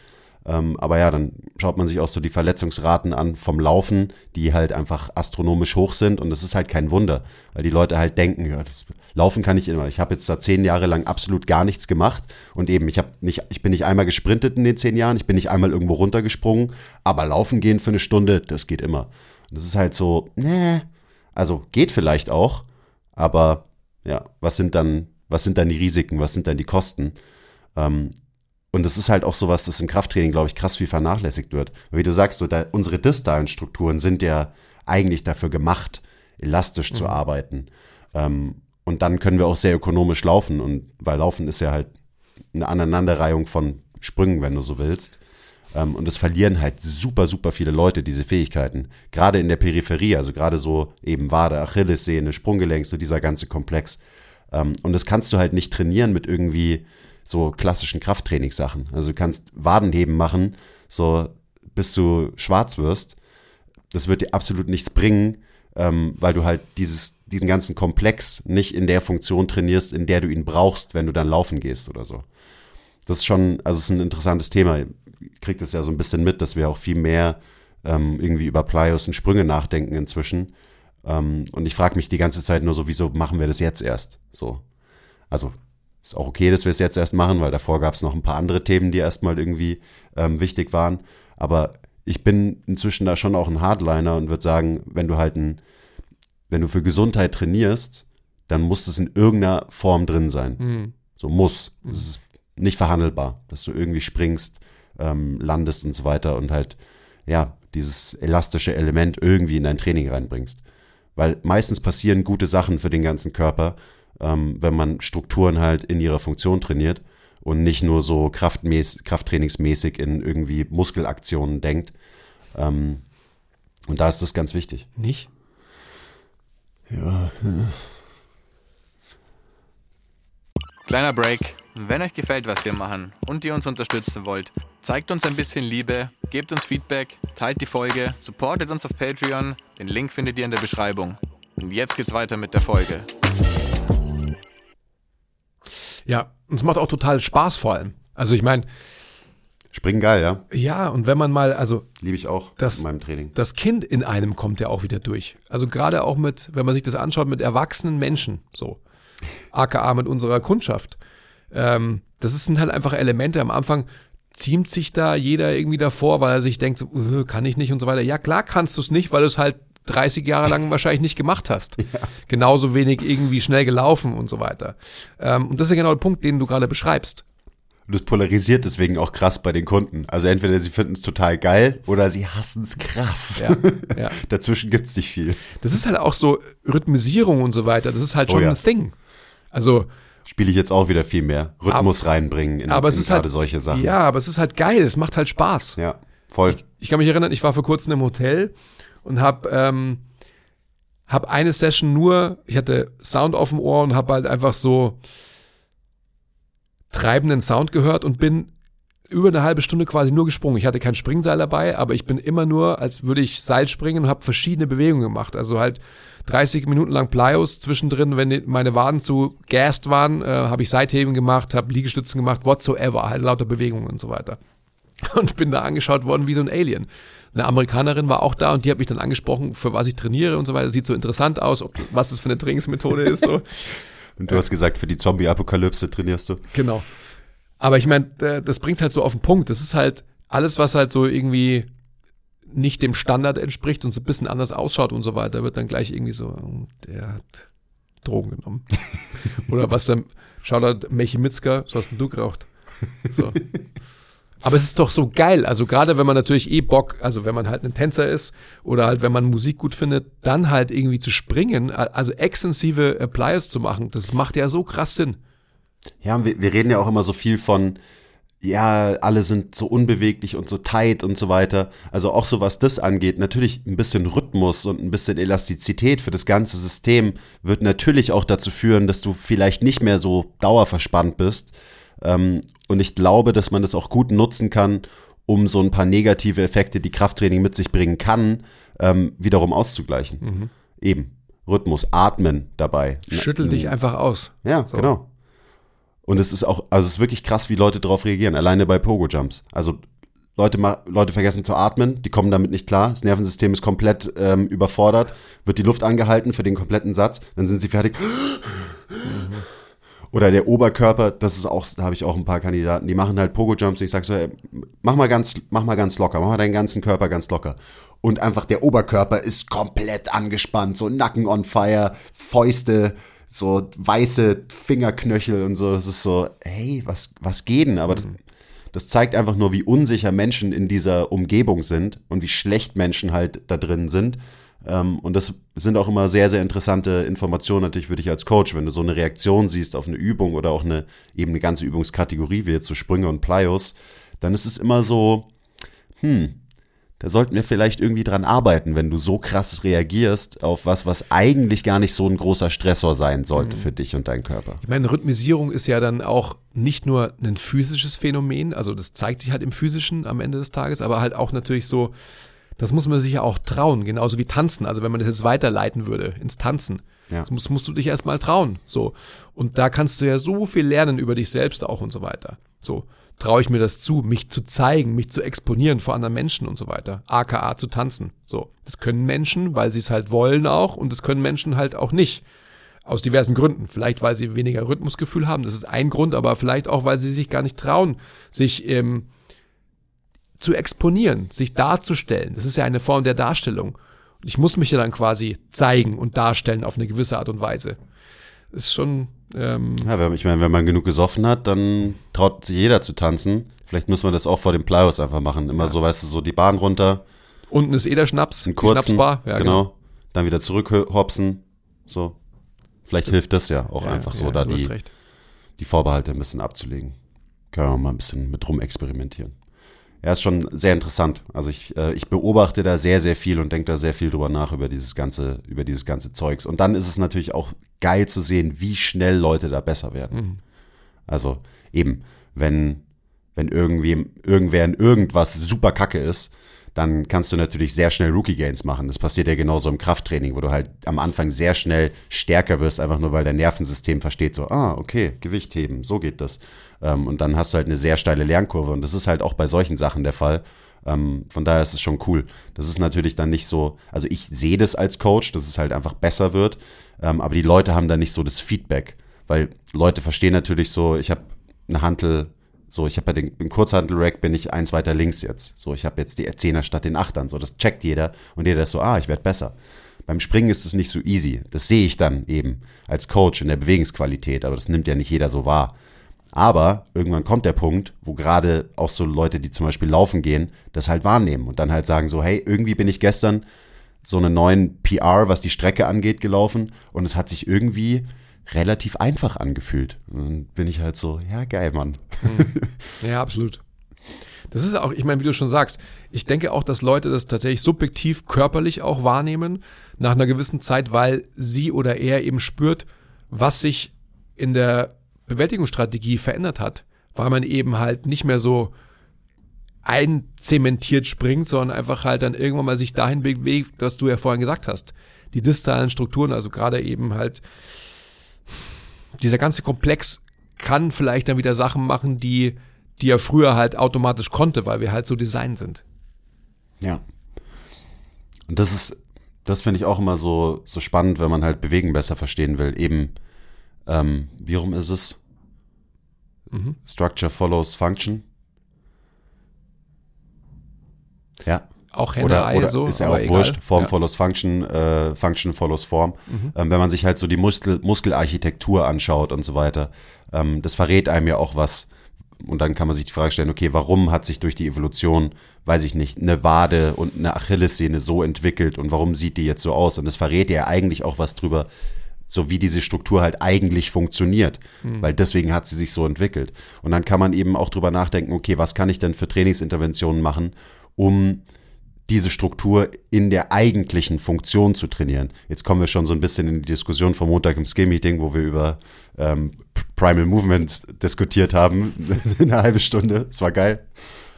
Ähm, aber ja, dann schaut man sich auch so die Verletzungsraten an vom Laufen, die halt einfach astronomisch hoch sind. Und das ist halt kein Wunder, weil die Leute halt denken, ja, das, laufen kann ich immer. Ich habe jetzt da zehn Jahre lang absolut gar nichts gemacht. Und eben, ich, hab nicht, ich bin nicht einmal gesprintet in den zehn Jahren, ich bin nicht einmal irgendwo runtergesprungen. Aber laufen gehen für eine Stunde, das geht immer. Und das ist halt so, nee, also geht vielleicht auch, aber ja, was sind dann, was sind dann die Risiken, was sind dann die Kosten? Ähm, und das ist halt auch sowas, das im Krafttraining, glaube ich, krass viel vernachlässigt wird. Wie du sagst, so da, unsere distalen Strukturen sind ja eigentlich dafür gemacht, elastisch zu arbeiten. Ähm, und dann können wir auch sehr ökonomisch laufen. Und weil Laufen ist ja halt eine Aneinanderreihung von Sprüngen, wenn du so willst. Ähm, und es verlieren halt super, super viele Leute diese Fähigkeiten. Gerade in der Peripherie, also gerade so eben Wade, Achillessehne, Sprunggelenk, so dieser ganze Komplex. Ähm, und das kannst du halt nicht trainieren mit irgendwie so klassischen Krafttrainingssachen. Also du kannst Wadenheben machen, so bis du schwarz wirst. Das wird dir absolut nichts bringen, ähm, weil du halt dieses, diesen ganzen Komplex nicht in der Funktion trainierst, in der du ihn brauchst, wenn du dann laufen gehst oder so. Das ist schon, also es ist ein interessantes Thema. Ich krieg das ja so ein bisschen mit, dass wir auch viel mehr ähm, irgendwie über Plyos und Sprünge nachdenken inzwischen. Ähm, und ich frage mich die ganze Zeit nur so, wieso machen wir das jetzt erst? So. Also ist auch okay, dass wir es jetzt erst machen, weil davor gab es noch ein paar andere Themen, die erstmal irgendwie ähm, wichtig waren. Aber ich bin inzwischen da schon auch ein Hardliner und würde sagen, wenn du halt ein, wenn du für Gesundheit trainierst, dann muss es in irgendeiner Form drin sein. Mhm. So muss. Es ist nicht verhandelbar, dass du irgendwie springst, ähm, landest und so weiter und halt, ja, dieses elastische Element irgendwie in dein Training reinbringst. Weil meistens passieren gute Sachen für den ganzen Körper ähm, wenn man Strukturen halt in ihrer Funktion trainiert und nicht nur so kraftmäß, krafttrainingsmäßig in irgendwie Muskelaktionen denkt. Ähm, und da ist das ganz wichtig. Nicht? Ja. Kleiner Break. Wenn euch gefällt, was wir machen und ihr uns unterstützen wollt, zeigt uns ein bisschen Liebe, gebt uns Feedback, teilt die Folge, supportet uns auf Patreon. Den Link findet ihr in der Beschreibung. Und jetzt geht's weiter mit der Folge. Ja, und es macht auch total Spaß vor allem. Also ich meine, Springen geil, ja. ja, und wenn man mal, also Liebe ich auch Das- in meinem Training. das Kind in einem kommt ja auch wieder durch. Also gerade auch mit, wenn man sich das anschaut, mit erwachsenen Menschen, so. AKA mit unserer Kundschaft. Ähm, das sind halt einfach Elemente. Am Anfang ziemt sich da jeder irgendwie davor, weil er sich denkt, so, äh, kann ich nicht und so weiter. Ja, klar kannst du es nicht, weil du es halt 30 Jahre lang wahrscheinlich nicht gemacht hast. Genauso wenig irgendwie schnell gelaufen und so weiter. Ähm, und das ist ja genau der Punkt, den du gerade beschreibst. Und das polarisiert deswegen auch krass bei den Kunden. Also entweder sie finden es total geil oder sie hassen es krass. Ja, ja. Dazwischen gibt es nicht viel. Das ist halt auch so Rhythmisierung und so weiter. Das ist halt Oh schon ja. ein Thing. Also, Spiele ich jetzt auch wieder viel mehr. Rhythmus reinbringen in, aber es in ist gerade halt solche Sachen. Ja, aber es ist halt geil. Es macht halt Spaß. Ja, voll. Ich kann mich erinnern, ich war vor kurzem im Hotel und habe ähm, hab eine Session nur, ich hatte Sound auf dem Ohr und habe halt einfach so treibenden Sound gehört und bin über eine halbe Stunde quasi nur gesprungen. Ich hatte kein Springseil dabei, aber ich bin immer nur, als würde ich Seil springen und habe verschiedene Bewegungen gemacht. Also halt 30 Minuten lang Plyos zwischendrin, wenn meine Waden zu gassed waren, äh, habe ich Seitheben gemacht, habe Liegestützen gemacht, whatsoever, halt lauter Bewegungen und so weiter. Und bin da angeschaut worden wie so ein Alien. Eine Amerikanerin war auch da und die hat mich dann angesprochen, für was ich trainiere und so weiter. Sieht so interessant aus, ob, was es für eine Trainingsmethode ist. So. Und du hast gesagt, für die Zombie-Apokalypse trainierst du. Genau. Aber ich meine, äh, das bringt halt so auf den Punkt. Das ist halt alles, was halt so irgendwie nicht dem Standard entspricht und so ein bisschen anders ausschaut und so weiter, wird dann gleich irgendwie so, oh, der hat Drogen genommen. Oder was dann, Shoutout Mechi Mitzker, so hast denn du geraucht. So. Aber es ist doch so geil. Also gerade wenn man natürlich eh Bock, also wenn man halt ein Tänzer ist oder halt wenn man Musik gut findet, dann halt irgendwie zu springen, also extensive Applies zu machen, das macht ja so krass Sinn. Ja, wir, wir reden ja auch immer so viel von, ja, alle sind so unbeweglich und so tight und so weiter. Also auch so was das angeht, natürlich ein bisschen Rhythmus und ein bisschen Elastizität für das ganze System wird natürlich auch dazu führen, dass du vielleicht nicht mehr so dauerverspannt bist. Ähm, und ich glaube, dass man das auch gut nutzen kann, um so ein paar negative Effekte, die Krafttraining mit sich bringen kann, ähm, wiederum auszugleichen. Eben. Rhythmus, Atmen dabei. Schüttel dich einfach aus. Ja, So. genau. Und es ist auch, also es ist wirklich krass, wie Leute darauf reagieren, alleine bei Pogo-Jumps. Also Leute, Leute vergessen zu atmen, die kommen damit nicht klar, das Nervensystem ist komplett ähm, überfordert, wird die Luft angehalten für den kompletten Satz, dann sind sie fertig. Oder der Oberkörper, das ist auch, da habe ich auch ein paar Kandidaten, die machen halt Pogo-Jumps. Ich sag so, ey, mach mal ganz, mach mal ganz locker, mach mal deinen ganzen Körper ganz locker. Und einfach der Oberkörper ist komplett angespannt, so Nacken on fire, Fäuste, so weiße Fingerknöchel und so. Das ist so, hey, was, was geht denn? Aber das, das zeigt einfach nur, wie unsicher Menschen in dieser Umgebung sind und wie schlecht Menschen halt da drin sind. Ähm, und das sind auch immer sehr, sehr interessante Informationen natürlich für dich als Coach, wenn du so eine Reaktion siehst auf eine Übung oder auch eine eben eine ganze Übungskategorie wie jetzt so Sprünge und Plyos, dann ist es immer so, hm, da sollten wir vielleicht irgendwie dran arbeiten, wenn du so krass reagierst auf was, was eigentlich gar nicht so ein großer Stressor sein sollte für dich und deinen Körper. Ich meine, Rhythmisierung ist ja dann auch nicht nur ein physisches Phänomen, also das zeigt sich halt im physischen am Ende des Tages, aber halt auch natürlich so, das muss man sich ja auch trauen, genauso wie tanzen. Also wenn man das jetzt weiterleiten würde ins Tanzen, Ja. das musst, musst du dich erstmal trauen. So. Und da kannst du ja so viel lernen über dich selbst auch und so weiter. So. Traue ich mir das zu, mich zu zeigen, mich zu exponieren vor anderen Menschen und so weiter. AKA zu tanzen. So. Das können Menschen, weil sie es halt wollen auch, und das können Menschen halt auch nicht. Aus diversen Gründen. Vielleicht, weil sie weniger Rhythmusgefühl haben, das ist ein Grund, aber vielleicht auch, weil sie sich gar nicht trauen, sich ähm, zu exponieren, sich darzustellen. Das ist ja eine Form der Darstellung. Und ich muss mich ja dann quasi zeigen und darstellen auf eine gewisse Art und Weise. Das ist schon, ähm, Ja, wenn, ich meine, wenn man genug gesoffen hat, dann traut sich jeder zu tanzen. Vielleicht muss man das auch vor dem Plyos einfach machen. Immer so, weißt du, so die Bahn runter, unten ist eh der Schnaps, die kurzen, Schnapsbar. Ja, genau. Dann wieder zurückhopsen, so. Vielleicht hilft das ja auch Ja, einfach so, ja, da die, die Vorbehalte ein bisschen abzulegen. Können wir mal ein bisschen mit rum experimentieren. Ja, ist schon sehr interessant. Also ich, äh, ich beobachte da sehr, sehr viel und denke da sehr viel drüber nach über dieses ganze, über dieses ganze Zeugs. Und dann ist es natürlich auch geil zu sehen, wie schnell Leute da besser werden. Mhm. Also eben, wenn, wenn irgendwie irgendwer in irgendwas super kacke ist, dann kannst du natürlich sehr schnell Rookie-Gains machen. Das passiert ja genauso im Krafttraining, wo du halt am Anfang sehr schnell stärker wirst, einfach nur weil dein Nervensystem versteht, so, ah, okay, Gewicht heben, so geht das. Ähm, und dann hast du halt eine sehr steile Lernkurve und das ist halt auch bei solchen Sachen der Fall. Ähm, von daher ist es schon cool. Das ist natürlich dann nicht so, also ich sehe das als Coach, dass es halt einfach besser wird, ähm, aber die Leute haben dann nicht so das Feedback, weil Leute verstehen natürlich so, ich habe eine Hantel, so, ich habe bei den Kurzhantel-Rack bin ich eins weiter links jetzt. So, ich habe jetzt die Zehner statt den Achtern. So, das checkt jeder und jeder ist so, ah, ich werde besser. Beim Springen ist es nicht so easy. Das sehe ich dann eben als Coach in der Bewegungsqualität, aber das nimmt ja nicht jeder so wahr. Aber irgendwann kommt der Punkt, wo gerade auch so Leute, die zum Beispiel laufen gehen, das halt wahrnehmen und dann halt sagen so, hey, irgendwie bin ich gestern so einen neuen PR, was die Strecke angeht, gelaufen und es hat sich irgendwie relativ einfach angefühlt. Und dann bin ich halt so, ja, geil, Mann. Ja, absolut. Das ist auch, ich meine, wie du schon sagst, ich denke auch, dass Leute das tatsächlich subjektiv körperlich auch wahrnehmen nach einer gewissen Zeit, weil sie oder er eben spürt, was sich in der Bewältigungsstrategie verändert hat, weil man eben halt nicht mehr so einzementiert springt, sondern einfach halt dann irgendwann mal sich dahin bewegt, was du ja vorhin gesagt hast. Die distalen Strukturen, also gerade eben halt dieser ganze Komplex kann vielleicht dann wieder Sachen machen, die, die er früher halt automatisch konnte, weil wir halt so design sind. Ja. Und das ist, das finde ich auch immer so, so spannend, wenn man halt Bewegen besser verstehen will. Eben, ähm, wie rum ist es? Mhm. Structure follows Function. Ja. Auch Hände, Oder, oder so. ist ja auch egal. wurscht. Form ja. follows Function, äh, Function follows Form. Ähm, wenn man sich halt so die Muskel, Muskelarchitektur anschaut und so weiter, ähm, das verrät einem ja auch was. Und dann kann man sich die Frage stellen, okay, warum hat sich durch die Evolution, weiß ich nicht, eine Wade und eine Achillessehne so entwickelt und warum sieht die jetzt so aus? Und das verrät ja eigentlich auch was drüber, so wie diese Struktur halt eigentlich funktioniert, weil deswegen hat sie sich so entwickelt. Und dann kann man eben auch drüber nachdenken, okay, was kann ich denn für Trainingsinterventionen machen, um diese Struktur in der eigentlichen Funktion zu trainieren. Jetzt kommen wir schon so ein bisschen in die Diskussion vom Montag im Skill-Meeting, wo wir über ähm, Primal Movement diskutiert haben, eine halbe Stunde. Es war geil.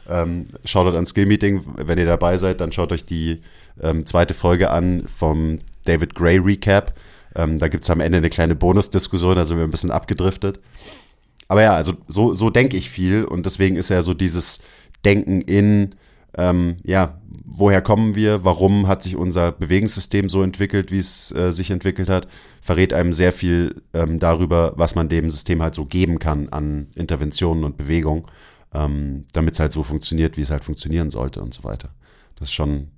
Ähm, schaut euch an Skill-Meeting, wenn ihr dabei seid, dann schaut euch die ähm, zweite Folge an vom David Gray Recap. Ähm, da gibt's am Ende eine kleine Bonusdiskussion, da sind wir ein bisschen abgedriftet. Aber ja, also so, so denke ich viel und deswegen ist ja so dieses Denken in, ähm, ja, woher kommen wir, warum hat sich unser Bewegungssystem so entwickelt, wie es äh, sich entwickelt hat, verrät einem sehr viel ähm, darüber, was man dem System halt so geben kann an Interventionen und Bewegung, ähm, damit es halt so funktioniert, wie es halt funktionieren sollte und so weiter. Das ist schon,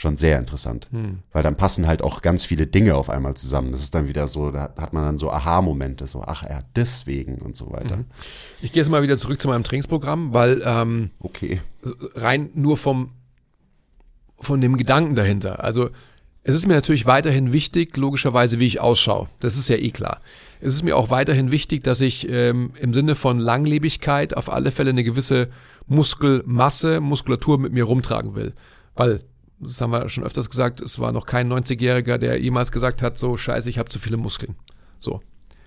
schon sehr interessant, weil dann passen halt auch ganz viele Dinge auf einmal zusammen. Das ist dann wieder so, da hat man dann so Aha-Momente, so, ach ja, deswegen und so weiter. Ich gehe jetzt mal wieder zurück zu meinem Trainingsprogramm, weil ähm, Okay. rein nur vom von dem Gedanken dahinter. Also es ist mir natürlich weiterhin wichtig, logischerweise, wie ich ausschaue. Das ist ja eh klar. Es ist mir auch weiterhin wichtig, dass ich ähm, im Sinne von Langlebigkeit auf alle Fälle eine gewisse Muskelmasse, Muskulatur mit mir rumtragen will. Weil, das haben wir schon öfters gesagt, es war noch kein 90-Jähriger, der jemals gesagt hat, so scheiße, ich habe zu viele Muskeln. So.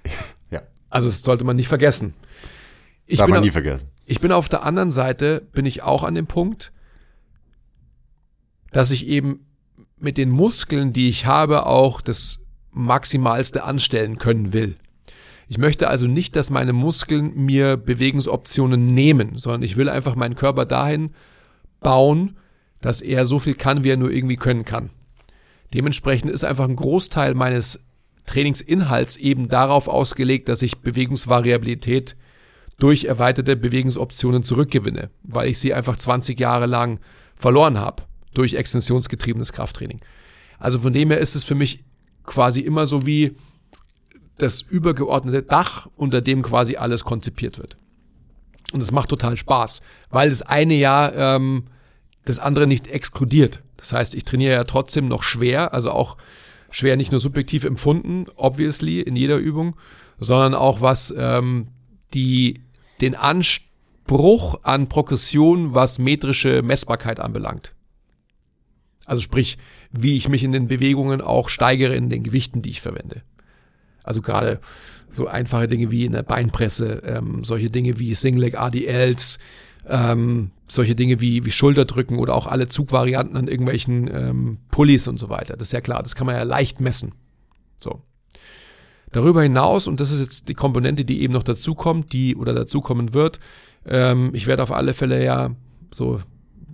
Ja. Also das sollte man nicht vergessen. Ich Darf bin man nie vergessen. ich bin auf der anderen Seite, bin ich auch an dem Punkt, dass ich eben mit den Muskeln, die ich habe, auch das Maximalste anstellen können will. Ich möchte also nicht, dass meine Muskeln mir Bewegungsoptionen nehmen, sondern ich will einfach meinen Körper dahin bauen, dass er so viel kann, wie er nur irgendwie können kann. Dementsprechend ist einfach ein Großteil meines Trainingsinhalts eben darauf ausgelegt, dass ich Bewegungsvariabilität durch erweiterte Bewegungsoptionen zurückgewinne, weil ich sie einfach 20 Jahre lang verloren habe durch extensionsgetriebenes Krafttraining. Also von dem her ist es für mich quasi immer so wie das übergeordnete Dach, unter dem quasi alles konzipiert wird. Und es macht total Spaß, weil das eine Jahr ähm, das andere nicht exkludiert. Das heißt, ich trainiere ja trotzdem noch schwer, also auch schwer nicht nur subjektiv empfunden, obviously, in jeder Übung, sondern auch was ähm, die, den Anspruch an Progression, was metrische Messbarkeit anbelangt. Also sprich, wie ich mich in den Bewegungen auch steigere in den Gewichten, die ich verwende. Also gerade so einfache Dinge wie in der Beinpresse, ähm, solche Dinge wie Singleg ADLs, ähm, solche Dinge wie, wie Schulterdrücken oder auch alle Zugvarianten an irgendwelchen ähm, Pullis und so weiter. Das ist ja klar, das kann man ja leicht messen. So. Darüber hinaus, und das ist jetzt die Komponente, die eben noch dazukommt, die oder dazukommen wird, ähm, ich werde auf alle Fälle ja so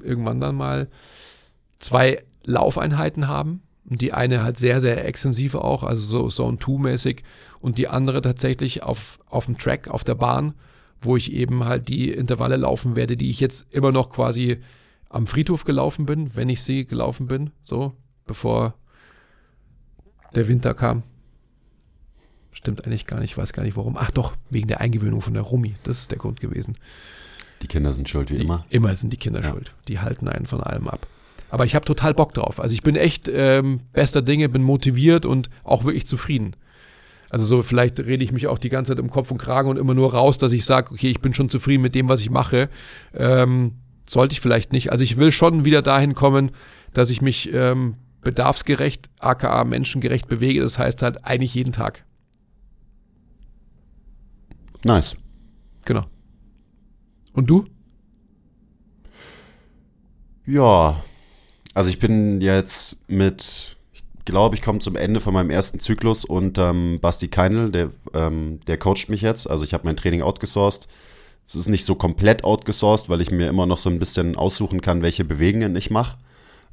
irgendwann dann mal zwei Laufeinheiten haben. Und die eine halt sehr, sehr extensive auch, also so Zone 2-mäßig. Und die andere tatsächlich auf, auf dem Track, auf der Bahn, wo ich eben halt die Intervalle laufen werde, die ich jetzt immer noch quasi am Friedhof gelaufen bin, wenn ich sie gelaufen bin, so, bevor der Winter kam. Stimmt eigentlich gar nicht, ich weiß gar nicht warum. Ach doch, wegen der Eingewöhnung von der Rumi. Das ist der Grund gewesen. Die Kinder sind schuld, wie die, immer. Immer sind die Kinder Ja. schuld. Die halten einen von allem ab. Aber ich habe total Bock drauf. Also ich bin echt ähm, bester Dinge, bin motiviert und auch wirklich zufrieden. Also so vielleicht rede ich mich auch die ganze Zeit im Kopf und Kragen und immer nur raus, dass ich sage, okay, ich bin schon zufrieden mit dem, was ich mache. Ähm, sollte ich vielleicht nicht. Also ich will schon wieder dahin kommen, dass ich mich ähm, bedarfsgerecht, aka menschengerecht bewege. Das heißt halt eigentlich jeden Tag. Nice. Genau. Und du? Ja, also ich bin jetzt mit, glaube, ich komme zum Ende von meinem ersten Zyklus und ähm, Basti Keinl, der, ähm, der coacht mich jetzt. Also ich habe mein Training outgesourced. Es ist nicht so komplett outgesourced, weil ich mir immer noch so ein bisschen aussuchen kann, welche Bewegungen ich mache.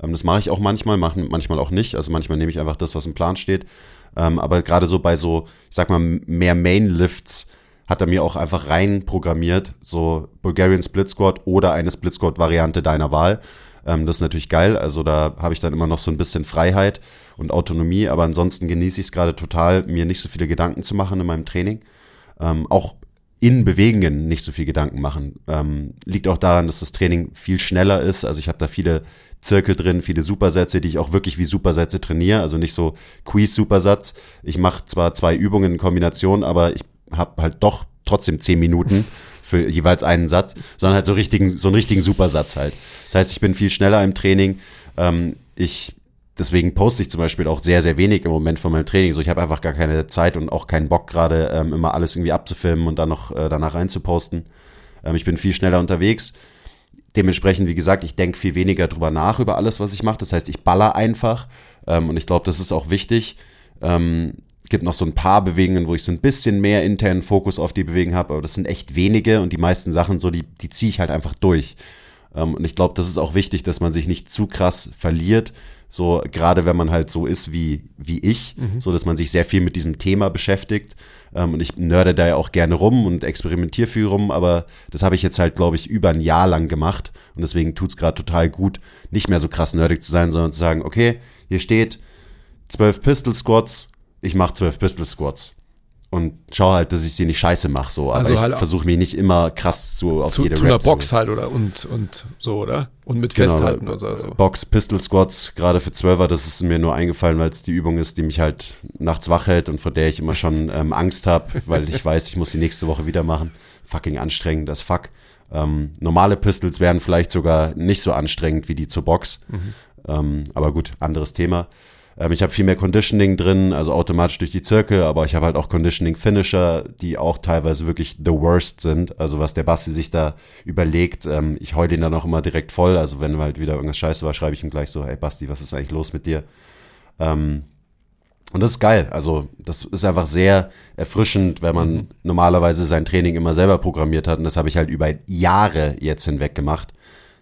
Ähm, das mache ich auch manchmal, mach, manchmal auch nicht. Also manchmal nehme ich einfach das, was im Plan steht. Ähm, aber gerade so bei so, ich sag mal, mehr Main-Lifts hat er mir auch einfach rein programmiert, so Bulgarian Split Squat oder eine Split Squat Variante deiner Wahl. Ähm, das ist natürlich geil. Also da habe ich dann immer noch so ein bisschen Freiheit und Autonomie, aber ansonsten genieße ich es gerade total, mir nicht so viele Gedanken zu machen in meinem Training. Ähm, auch in Bewegungen nicht so viel Gedanken machen. Ähm, liegt auch daran, dass das Training viel schneller ist. Also ich habe da viele Zirkel drin, viele Supersätze, die ich auch wirklich wie Supersätze trainiere. Also nicht so Quiz-Supersatz. Ich mache zwar zwei Übungen in Kombination, aber ich habe halt doch trotzdem zehn Minuten für jeweils einen Satz, sondern halt so richtigen, so einen richtigen Supersatz halt. Das heißt, ich bin viel schneller im Training. Ähm, ich deswegen poste ich zum Beispiel auch sehr, sehr wenig im Moment von meinem Training. So, ich habe einfach gar keine Zeit und auch keinen Bock gerade ähm, immer alles irgendwie abzufilmen und dann noch äh, danach reinzuposten. Ähm, ich bin viel schneller unterwegs. Dementsprechend, wie gesagt, ich denke viel weniger drüber nach über alles, was ich mache. Das heißt, ich baller einfach. Ähm, und ich glaube, das ist auch wichtig. Ähm, gibt noch so ein paar Bewegungen, wo ich so ein bisschen mehr internen Fokus auf die Bewegung habe, aber das sind echt wenige und die meisten Sachen so, die, die ziehe ich halt einfach durch. Ähm, und ich glaube, das ist auch wichtig, dass man sich nicht zu krass verliert. So, gerade wenn man halt so ist wie, wie ich, so dass man sich sehr viel mit diesem Thema beschäftigt. Ähm, und ich nörde da ja auch gerne rum und experimentiere viel rum, aber das habe ich jetzt halt, glaube ich, über ein Jahr lang gemacht. Und deswegen tut's gerade total gut, nicht mehr so krass nerdig zu sein, sondern zu sagen, okay, hier steht zwölf Pistol Squats, ich mache zwölf Pistol Squats. Und schau halt, dass ich sie nicht scheiße mache, so. Aber Also ich halt versuche mich nicht immer krass zu, auf Zu, jede zu einer Rap Box halt oder und, und so, oder? Und mit Genau, Festhalten äh, oder so. Box Pistol Squats, gerade für Zwölfer, das ist mir nur eingefallen, weil es die Übung ist, die mich halt nachts wach hält und vor der ich immer schon ähm, Angst habe, weil ich weiß, ich muss die nächste Woche wieder machen. Fucking anstrengend, das fuck. Ähm, normale Pistols wären vielleicht sogar nicht so anstrengend wie die zur Box. Ähm, aber gut, anderes Thema. Ähm, ich habe viel mehr Conditioning drin, also automatisch durch die Zirkel, aber ich habe halt auch Conditioning Finisher, die auch teilweise wirklich the worst sind. Also was der Basti sich da überlegt, ähm, ich heule ihn dann auch immer direkt voll. Also wenn halt wieder irgendwas scheiße war, schreibe ich ihm gleich so, hey Basti, was ist eigentlich los mit dir? Ähm, und das ist geil. Also, das ist einfach sehr erfrischend, wenn man normalerweise sein Training immer selber programmiert hat. Und das habe ich halt über Jahre jetzt hinweg gemacht.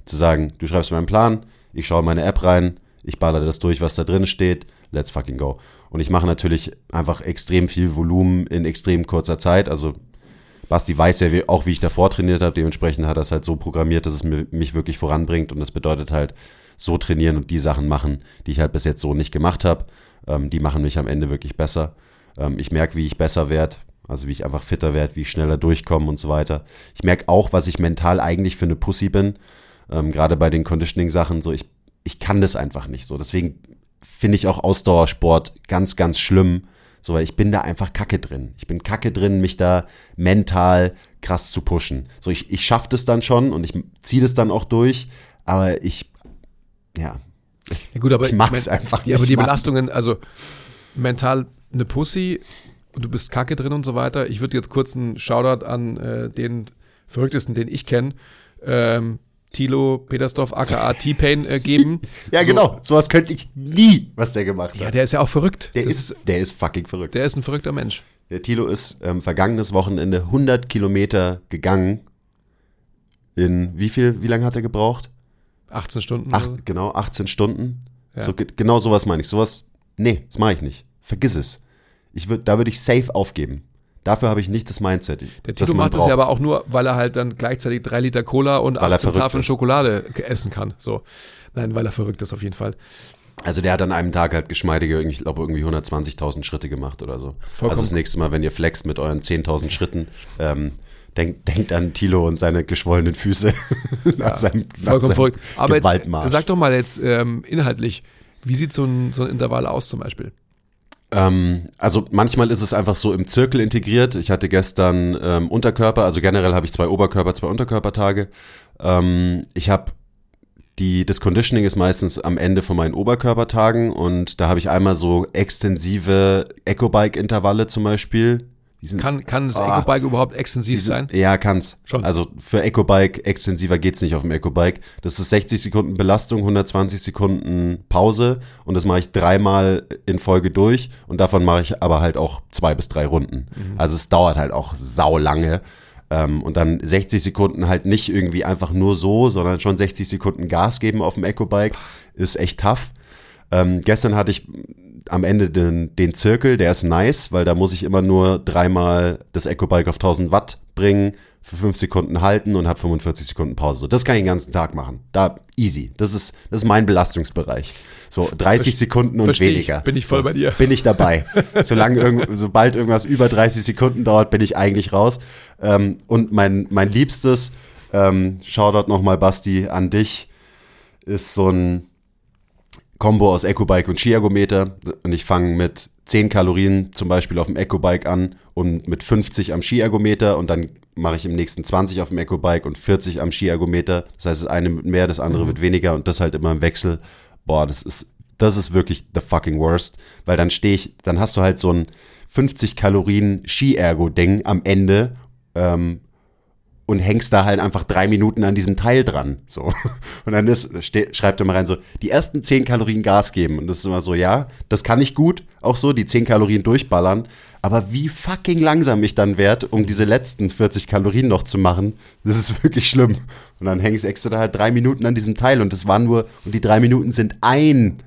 Zu sagen, du schreibst mir einen Plan, ich schaue in meine App rein, ich ballere das durch, was da drin steht, let's fucking go. Und ich mache natürlich einfach extrem viel Volumen in extrem kurzer Zeit. Also, Basti weiß ja auch, wie ich davor trainiert habe. Dementsprechend hat er es halt so programmiert, dass es mich wirklich voranbringt. Und das bedeutet halt, so trainieren und die Sachen machen, die ich halt bis jetzt so nicht gemacht habe. Ähm, die machen mich am Ende wirklich besser. Ähm, ich merke, wie ich besser werde, also wie ich einfach fitter werde, wie ich schneller durchkomme und so weiter. Ich merke auch, was ich mental eigentlich für eine Pussy bin. Ähm, Gerade bei den Conditioning-Sachen, so ich, ich kann das einfach nicht so. Deswegen finde ich auch Ausdauersport ganz, ganz schlimm. So, weil ich bin da einfach kacke drin. Ich bin kacke drin, mich da mental krass zu pushen. So, ich, ich schaffe das dann schon und ich ziehe das dann auch durch, aber ich, ja, Ja gut, aber Ich mag's mein, einfach nicht, Aber die. Belastungen, also mental eine Pussy und du bist kacke drin und so weiter. Ich würde jetzt kurz einen Shoutout an äh, den verrücktesten, den ich kenne, ähm, Tilo Petersdorf aka T-Pain äh, geben. ja So- genau, sowas könnte ich nie, was der gemacht Ja, hat. der ist ja auch verrückt. der, Das ist, der ist fucking verrückt. der ist ein verrückter Mensch. Der Tilo ist ähm, vergangenes Wochenende 100 Kilometer gegangen. In wie viel, wie lange hat er gebraucht? 18 Stunden. Acht, genau, 18 Stunden. Ja. So, ge- genau sowas meine ich. Sowas, nee, das mache ich nicht. Vergiss es. Ich würd, da würde ich safe aufgeben. Dafür habe ich nicht das Mindset. Der man macht das ja aber auch nur, weil er halt dann gleichzeitig drei Liter Cola und Weil er 18 verrückt Tafeln ist. Schokolade essen kann. So. Nein, weil er verrückt ist auf jeden Fall. Also der hat an einem Tag halt geschmeidige, ich glaube, irgendwie 120.000 Schritte gemacht oder so. Vollkommen. Also das nächste Mal, wenn ihr flext mit euren 10.000 Schritten, ähm, denkt, denkt an Tilo und seine geschwollenen Füße nach seinem, nach Vollkommen seinem verrückt. Aber jetzt, Gewaltmarsch. sag doch mal jetzt ähm, inhaltlich, wie sieht so ein, so ein Intervall aus zum Beispiel? Ähm, also manchmal ist es einfach so im Zirkel integriert. Ich hatte gestern ähm, Unterkörper, also generell habe ich zwei Oberkörper, zwei Unterkörpertage. Ähm, ich habe die, das Conditioning ist meistens am Ende von meinen Oberkörpertagen und da habe ich einmal so extensive Ecobike-Intervalle zum Beispiel. Kann, kann das Ah. Ecobike überhaupt extensiv sind, sein? Ja, kann's. Schon. Also für Ecobike extensiver geht's nicht auf dem Ecobike. Das ist 60 Sekunden Belastung, 120 Sekunden Pause und das mache ich dreimal in Folge durch und davon mache ich aber halt auch zwei bis drei Runden. Also es dauert halt auch sau lange. Ähm, und dann 60 Sekunden halt nicht irgendwie einfach nur so, sondern schon 60 Sekunden Gas geben auf dem Ecobike ist echt tough. Ähm, gestern hatte ich am Ende den, den Zirkel, der ist nice, weil da muss ich immer nur dreimal das Ecobike auf 1000 Watt bringen, für fünf Sekunden halten und habe 45 Sekunden Pause. So, das kann ich den ganzen Tag machen. Da easy. Das ist, das ist mein Belastungsbereich. So 30 Sekunden und versteh ich. weniger. Bin ich voll so, bei dir. Bin ich dabei. Solange irgend, sobald irgendwas über 30 Sekunden dauert, bin ich eigentlich raus. Ähm, und mein, mein Liebstes, ähm, Shoutout nochmal Basti an dich, ist so ein Combo aus Ecobike und Skiergometer und ich fange mit 10 Kalorien zum Beispiel auf dem Ecobike an und mit 50 am Skiergometer und dann mache ich im nächsten 20 auf dem Ecobike und 40 am Skiergometer. Das heißt, das eine wird mehr, das andere wird weniger. Und das halt immer im Wechsel. Boah, das ist, das ist wirklich the fucking worst, weil dann stehe ich, dann hast du halt so ein 50 Kalorien Skiergo-Ding am Ende ähm, und hängst da halt einfach drei Minuten an diesem Teil dran. So. Und dann ist, ste, schreibt er mal rein so, die ersten zehn Kalorien Gas geben. Und das ist immer so, ja, das kann ich gut, auch so, die zehn Kalorien durchballern. Aber wie fucking langsam ich dann werd, um diese letzten 40 Kalorien noch zu machen, das ist wirklich schlimm. Und dann hängst extra da halt drei Minuten an diesem Teil und das waren nur, und die drei Minuten sind ein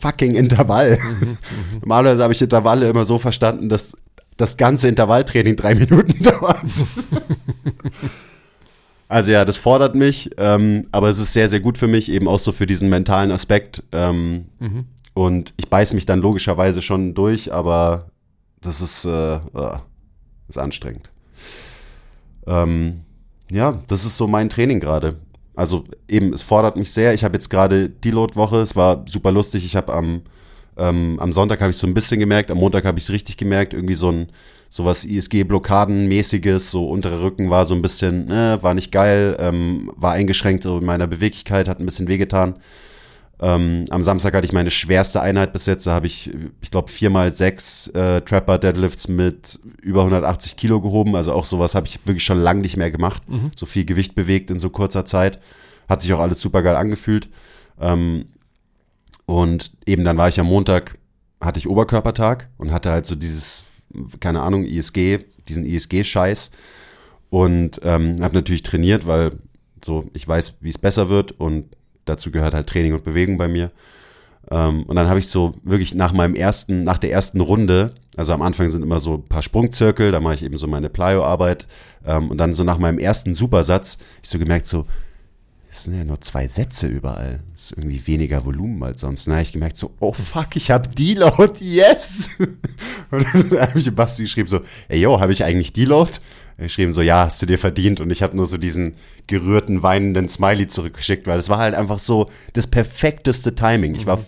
fucking Intervall. Normalerweise habe ich Intervalle immer so verstanden, dass das ganze Intervalltraining drei Minuten dauert. Also ja, das fordert mich, ähm, aber es ist sehr, sehr gut für mich, eben auch so für diesen mentalen Aspekt. Ähm, Und ich beiß mich dann logischerweise schon durch, aber das ist, äh, äh, ist anstrengend. Ähm, ja, das ist so mein Training gerade. Also eben, es fordert mich sehr. Ich habe jetzt gerade Deload-Woche, es war super lustig. Ich habe am, ähm, am Sonntag habe ich so ein bisschen gemerkt, am Montag habe ich es richtig gemerkt, irgendwie so ein sowas ISG-Blockaden-mäßiges, so unterer Rücken war so ein bisschen, äh, war nicht geil, ähm, war eingeschränkt in meiner Beweglichkeit, hat ein bisschen wehgetan. Ähm, am Samstag hatte ich meine schwerste Einheit bis jetzt. Da habe ich, ich glaube, viermal sechs äh, Trapper Deadlifts mit über 180 Kilo gehoben. Also auch sowas habe ich wirklich schon lange nicht mehr gemacht. So viel Gewicht bewegt in so kurzer Zeit. Hat sich auch alles super geil angefühlt. Ähm, und eben dann war ich am Montag, hatte ich Oberkörpertag und hatte halt so dieses, keine Ahnung, ISG, diesen ISG-Scheiß. Und ähm, habe natürlich trainiert, weil so ich weiß, wie es besser wird und dazu gehört halt Training und Bewegung bei mir. Ähm, und dann habe ich so wirklich nach meinem ersten, nach der ersten Runde, also am Anfang sind immer so ein paar Sprungzirkel, da mache ich eben so meine Plyo-Arbeit. Ähm, und dann so nach meinem ersten Supersatz, ich so gemerkt, so, es sind ja nur zwei Sätze überall. Das ist irgendwie weniger Volumen als sonst. Habe ich gemerkt, so, oh fuck, ich habe Deload, yes! Und dann habe ich Basti geschrieben, so, ey yo, habe ich eigentlich Deload? Er geschrieben so, ja, hast du dir verdient. Und ich habe nur so diesen gerührten, weinenden Smiley zurückgeschickt, weil es war halt einfach so das perfekteste Timing. Ich war,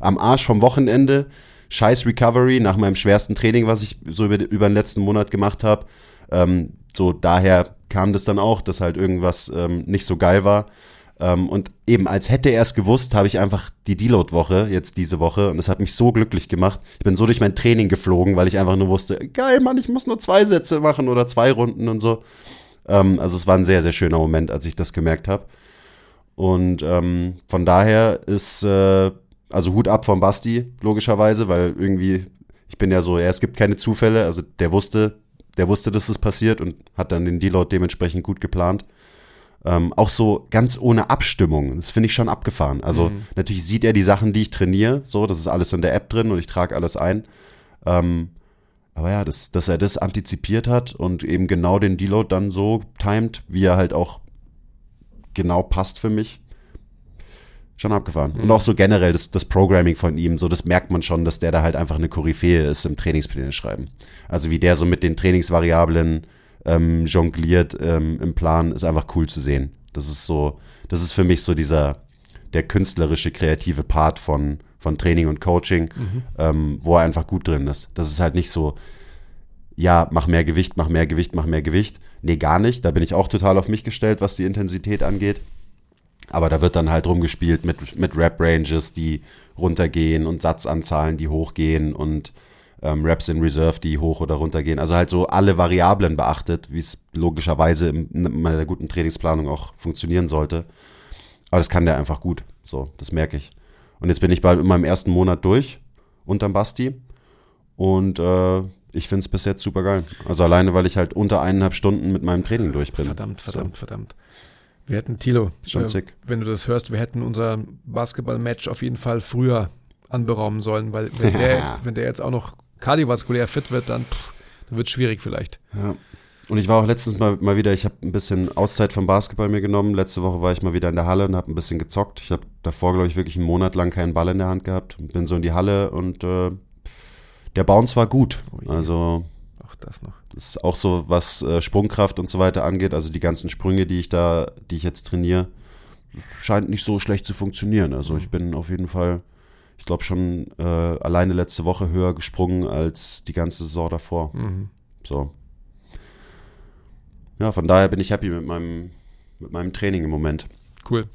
am Arsch vom Wochenende, scheiß Recovery nach meinem schwersten Training, was ich so über, über den letzten Monat gemacht habe. Ähm, so daher kam das dann auch, dass halt irgendwas ähm, nicht so geil war. Ähm, und eben, als hätte er es gewusst, habe ich einfach die Deload-Woche, jetzt diese Woche, und es hat mich so glücklich gemacht. Ich bin so durch mein Training geflogen, weil ich einfach nur wusste, geil, Mann, ich muss nur zwei Sätze machen oder zwei Runden und so. Ähm, also es war ein sehr, sehr schöner Moment, als ich das gemerkt habe. Und ähm, von daher ist, äh, also Hut ab von Basti, logischerweise, weil irgendwie, ich bin ja so, ja, es gibt keine Zufälle, also der wusste, der wusste, dass es passiert und hat dann den Deload dementsprechend gut geplant. Ähm, auch so ganz ohne Abstimmung. Das finde ich schon abgefahren. Also Mhm. natürlich sieht er die Sachen, die ich trainiere, so, das ist alles in der App drin und ich trage alles ein. Ähm, aber ja, das, dass er das antizipiert hat und eben genau den Deload dann so timet, wie er halt auch genau passt für mich. Schon abgefahren. Und auch so generell das, das Programming von ihm, so das merkt man schon, dass der da halt einfach eine Koryphäe ist im Trainingspläne schreiben. Also wie der so mit den Trainingsvariablen ähm, jongliert ähm, im Plan, ist einfach cool zu sehen. Das ist so, das ist für mich so dieser, der künstlerische, kreative Part von, von Training und Coaching, ähm, wo er einfach gut drin ist. Das ist halt nicht so, ja, mach mehr Gewicht, mach mehr Gewicht, mach mehr Gewicht. Nee, gar nicht. Da bin ich auch total auf mich gestellt, was die Intensität angeht. Aber da wird dann halt rumgespielt mit, mit Rap-Ranges, die runtergehen und Satzanzahlen, die hochgehen und ähm, Raps in Reserve, die hoch oder runter gehen. Also halt so alle Variablen beachtet, wie es logischerweise in, in einer guten Trainingsplanung auch funktionieren sollte. Aber das kann der einfach gut. So, das merke ich. Und jetzt bin ich bald in meinem ersten Monat durch unterm Basti. Und äh, ich finde es bis jetzt super geil. Also alleine, weil ich halt unter eineinhalb Stunden mit meinem Training durch bin. Verdammt, verdammt, verdammt. Wir hätten, Tilo, äh, wenn du das hörst, wir hätten unser Basketball-Match auf jeden Fall früher anberaumen sollen, weil wenn der jetzt, wenn der jetzt auch noch kardiovaskulär fit wird, dann, pff, dann wird es schwierig vielleicht. Ja. Und ich war auch letztens mal, mal wieder, ich habe ein bisschen Auszeit vom Basketball mir genommen. Letzte Woche war ich mal wieder in der Halle und habe ein bisschen gezockt. Ich habe davor, glaube ich, wirklich einen Monat lang keinen Ball in der Hand gehabt. Bin so in die Halle und äh, der Bounce war gut. Oh. Also das noch. das ist auch so, was äh, Sprungkraft und so weiter angeht. Also die ganzen Sprünge, die ich da, die ich jetzt trainiere, scheint nicht so schlecht zu funktionieren. Also ich bin auf jeden Fall, ich glaube schon äh, alleine letzte Woche höher gesprungen als die ganze Saison davor. Mhm. So. Ja, von daher bin ich happy mit meinem, mit meinem Training im Moment. Cool.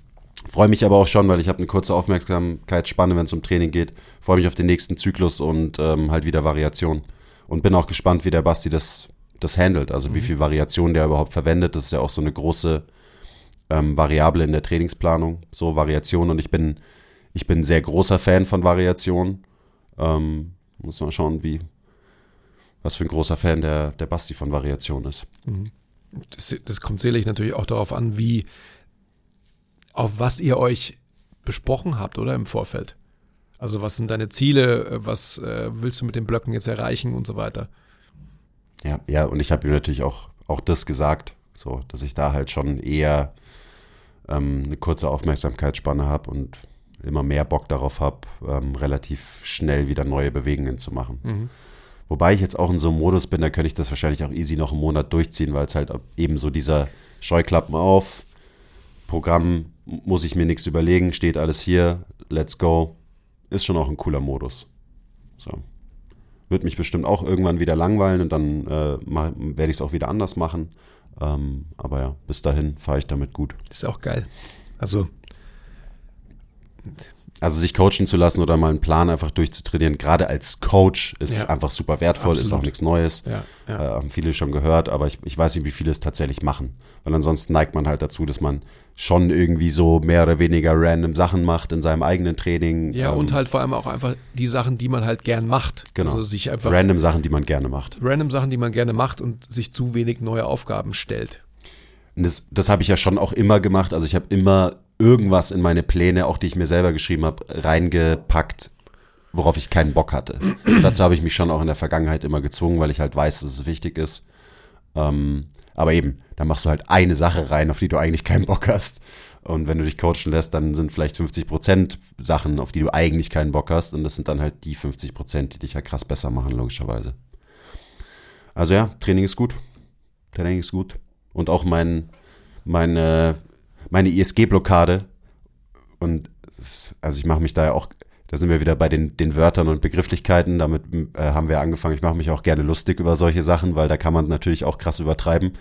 Freue mich aber auch schon, weil ich habe eine kurze Aufmerksamkeitsspanne, wenn es um Training geht. Freue mich auf den nächsten Zyklus und ähm, halt wieder Variation. Und bin auch gespannt, wie der Basti das, das handelt. Also wie viel Variation der überhaupt verwendet. Das ist ja auch so eine große ähm, Variable in der Trainingsplanung. So Variation. Und ich bin, ich bin ein sehr großer Fan von Variation. Ähm, muss mal schauen, wie, was für ein großer Fan der, der Basti von Variation ist. Das, das kommt sicherlich natürlich auch darauf an, wie, auf was ihr euch besprochen habt, oder im Vorfeld. Also was sind deine Ziele, äh, was äh, willst du mit den Blöcken jetzt erreichen und so weiter. Ja, ja, und ich habe ihm natürlich auch, auch das gesagt, so, dass ich da halt schon eher ähm, eine kurze Aufmerksamkeitsspanne habe und immer mehr Bock darauf habe, ähm, relativ schnell wieder neue Bewegungen zu machen. Wobei ich jetzt auch in so einem Modus bin, da könnte ich das wahrscheinlich auch easy noch einen Monat durchziehen, weil es halt eben so dieser Scheuklappen auf, Programm muss ich mir nichts überlegen, steht alles hier, let's go. Ist schon auch ein cooler Modus. So. Wird mich bestimmt auch irgendwann wieder langweilen und dann äh, werde ich es auch wieder anders machen. Ähm, aber ja, bis dahin fahre ich damit gut. Ist auch geil. Also, Also sich coachen zu lassen oder mal einen Plan einfach durchzutrainieren, gerade als Coach, ist Ja. einfach super wertvoll, ist auch Absolut. nichts Neues. ja, Äh, ja. haben viele schon gehört, aber ich, ich weiß nicht, wie viele es tatsächlich machen. Weil ansonsten neigt man halt dazu, dass man schon irgendwie so mehr oder weniger random Sachen macht in seinem eigenen Training. Ja, ähm, und halt vor allem auch einfach die Sachen, die man halt gern macht. Genau. Also sich einfach random Sachen, die man gerne macht. random Sachen, die man gerne macht und sich zu wenig neue Aufgaben stellt. Und das, das habe ich ja schon auch immer gemacht. Also ich habe immer irgendwas in meine Pläne, auch die ich mir selber geschrieben habe, reingepackt, worauf ich keinen Bock hatte. Also dazu habe ich mich schon auch in der Vergangenheit immer gezwungen, weil ich halt weiß, dass es wichtig ist. Ähm, aber eben, da machst du halt eine Sache rein, auf die du eigentlich keinen Bock hast. Und wenn du dich coachen lässt, dann sind vielleicht 50 Prozent Sachen, auf die du eigentlich keinen Bock hast. Und das sind dann halt die 50 Prozent, die dich ja krass besser machen, logischerweise. Also ja, Training ist gut. Training ist gut. Und auch mein, meine, meine ISG-Blockade. Und es- also ich mache mich da ja auch Da sind wir wieder bei den, den Wörtern und Begrifflichkeiten. Damit äh, haben wir angefangen. Ich mache mich auch gerne lustig über solche Sachen, weil da kann man natürlich auch krass übertreiben.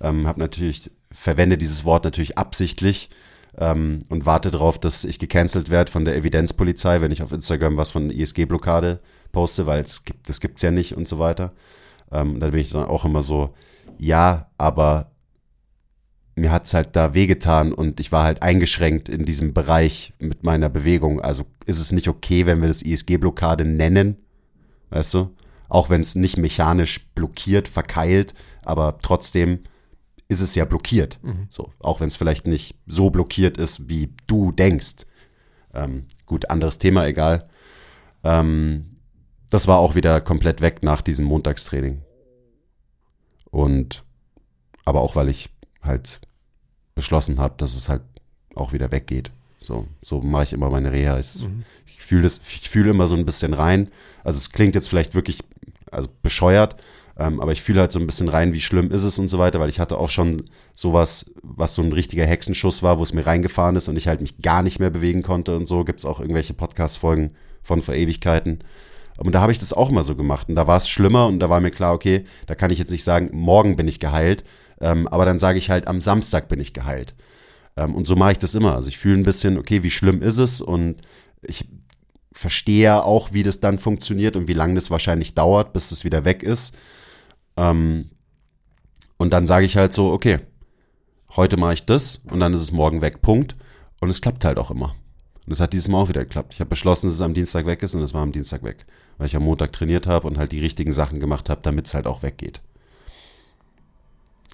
Ähm, hab natürlich, verwende dieses Wort natürlich absichtlich ähm, und warte darauf, dass ich gecancelt werde von der Evidenzpolizei, wenn ich auf Instagram was von ISG-Blockade poste, weil es gibt, das gibt's ja nicht und so weiter. Ähm, da bin ich dann auch immer so, ja, aber mir hat's halt da wehgetan und ich war halt eingeschränkt in diesem Bereich mit meiner Bewegung. Also ist es nicht okay, wenn wir das ISG-Blockade nennen, weißt du? Auch wenn es nicht mechanisch blockiert, verkeilt, aber trotzdem ist es ja blockiert. So, auch wenn es vielleicht nicht so blockiert ist, wie du denkst. Ähm, gut, anderes Thema, egal. Ähm, das war auch wieder komplett weg nach diesem Montagstraining. Und aber auch weil ich halt beschlossen habe, dass es halt auch wieder weggeht. So, so mache ich immer meine Reha. Ich, das, ich fühle immer so ein bisschen rein. Also es klingt jetzt vielleicht wirklich also bescheuert, ähm, aber ich fühle halt so ein bisschen rein, wie schlimm ist es und so weiter, weil ich hatte auch schon sowas, was so ein richtiger Hexenschuss war, wo es mir reingefahren ist und ich halt mich gar nicht mehr bewegen konnte und so. Gibt es auch irgendwelche Podcast-Folgen von vor Ewigkeiten. Und da habe ich das auch mal so gemacht. Und da war es schlimmer und da war mir klar, okay, da kann ich jetzt nicht sagen, morgen bin ich geheilt, ähm, aber dann sage ich halt, am Samstag bin ich geheilt. Ähm, und so mache ich das immer. Also ich fühle ein bisschen, okay, wie schlimm ist es? Und ich verstehe auch, wie das dann funktioniert und wie lange das wahrscheinlich dauert, bis es wieder weg ist. Ähm, und dann sage ich halt so, okay, heute mache ich das und dann ist es morgen weg, Punkt. Und es klappt halt auch immer. Und es hat dieses Mal auch wieder geklappt. Ich habe beschlossen, dass es am Dienstag weg ist und es war am Dienstag weg. Weil ich am Montag trainiert habe und halt die richtigen Sachen gemacht habe, damit es halt auch weggeht.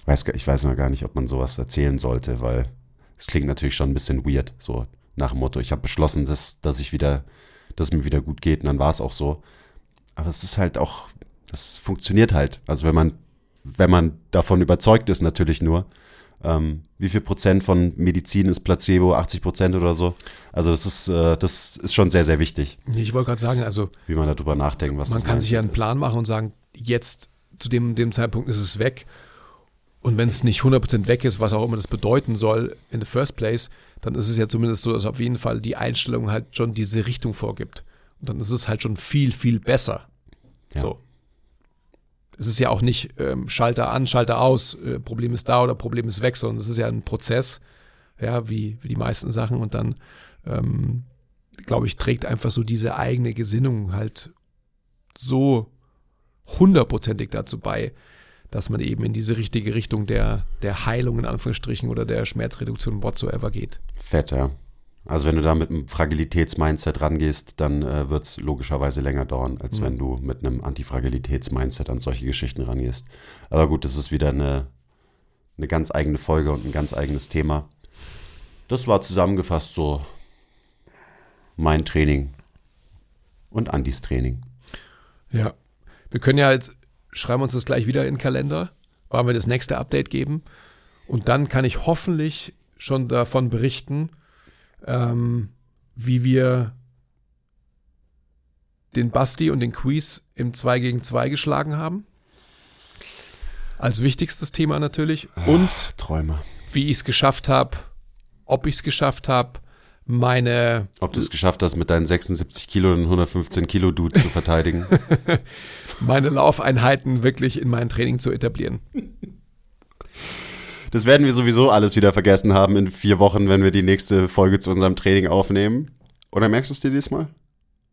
Weiß, ich weiß noch gar nicht, ob man sowas erzählen sollte, weil es klingt natürlich schon ein bisschen weird, so nach dem Motto, ich habe beschlossen, dass, dass ich wieder, dass es mir wieder gut geht und dann war es auch so. Aber es ist halt auch, das funktioniert halt. Also wenn man, wenn man davon überzeugt ist, natürlich nur. Ähm, wie viel Prozent von Medizin ist Placebo? 80 Prozent oder so? Also das ist, äh, das ist schon sehr, sehr wichtig, Ich wollte gerade sagen, also wie man darüber nachdenkt, was man kann sich ja einen. Plan machen und sagen, jetzt zu dem, dem Zeitpunkt ist es weg. Und wenn es nicht 100% weg ist, was auch immer das bedeuten soll in the first place, dann ist es ja zumindest so, dass auf jeden Fall die Einstellung halt schon diese Richtung vorgibt. Und dann ist es halt schon viel, viel besser. Ja. So. Es ist ja auch nicht ähm, Schalter an, Schalter aus, äh, Problem ist da oder Problem ist weg, sondern es ist ja ein Prozess, ja, wie, wie die meisten Sachen. Und dann, ähm, glaube ich, trägt einfach so diese eigene Gesinnung halt so hundertprozentig dazu bei, dass man eben in diese richtige Richtung der, der Heilung in Anführungsstrichen oder der Schmerzreduktion whatsoever geht. Fett, ja. Also wenn du da mit einem Fragilitätsmindset rangehst, dann äh, wird es logischerweise länger dauern, als wenn du mit einem Antifragilitätsmindset an solche Geschichten rangehst. Aber gut, das ist wieder eine, eine ganz eigene Folge und ein ganz eigenes Thema. Das war zusammengefasst so mein Training und Andis Training. Ja. Wir können ja jetzt, schreiben uns das gleich wieder in den Kalender, wollen wir das nächste Update geben. Und dann kann ich hoffentlich schon davon berichten, ähm, wie wir den Basti und den Quiz im 2 gegen 2 geschlagen haben. Als wichtigstes Thema natürlich. Und Träume. wie ich es geschafft habe, ob ich es geschafft habe, meine Ob du es geschafft hast, mit deinen 76 Kilo den 115 Kilo Dude zu verteidigen. meine Laufeinheiten wirklich in mein Training zu etablieren. Das werden wir sowieso alles wieder vergessen haben in vier Wochen, wenn wir die nächste Folge zu unserem Training aufnehmen. Oder merkst du es dir diesmal?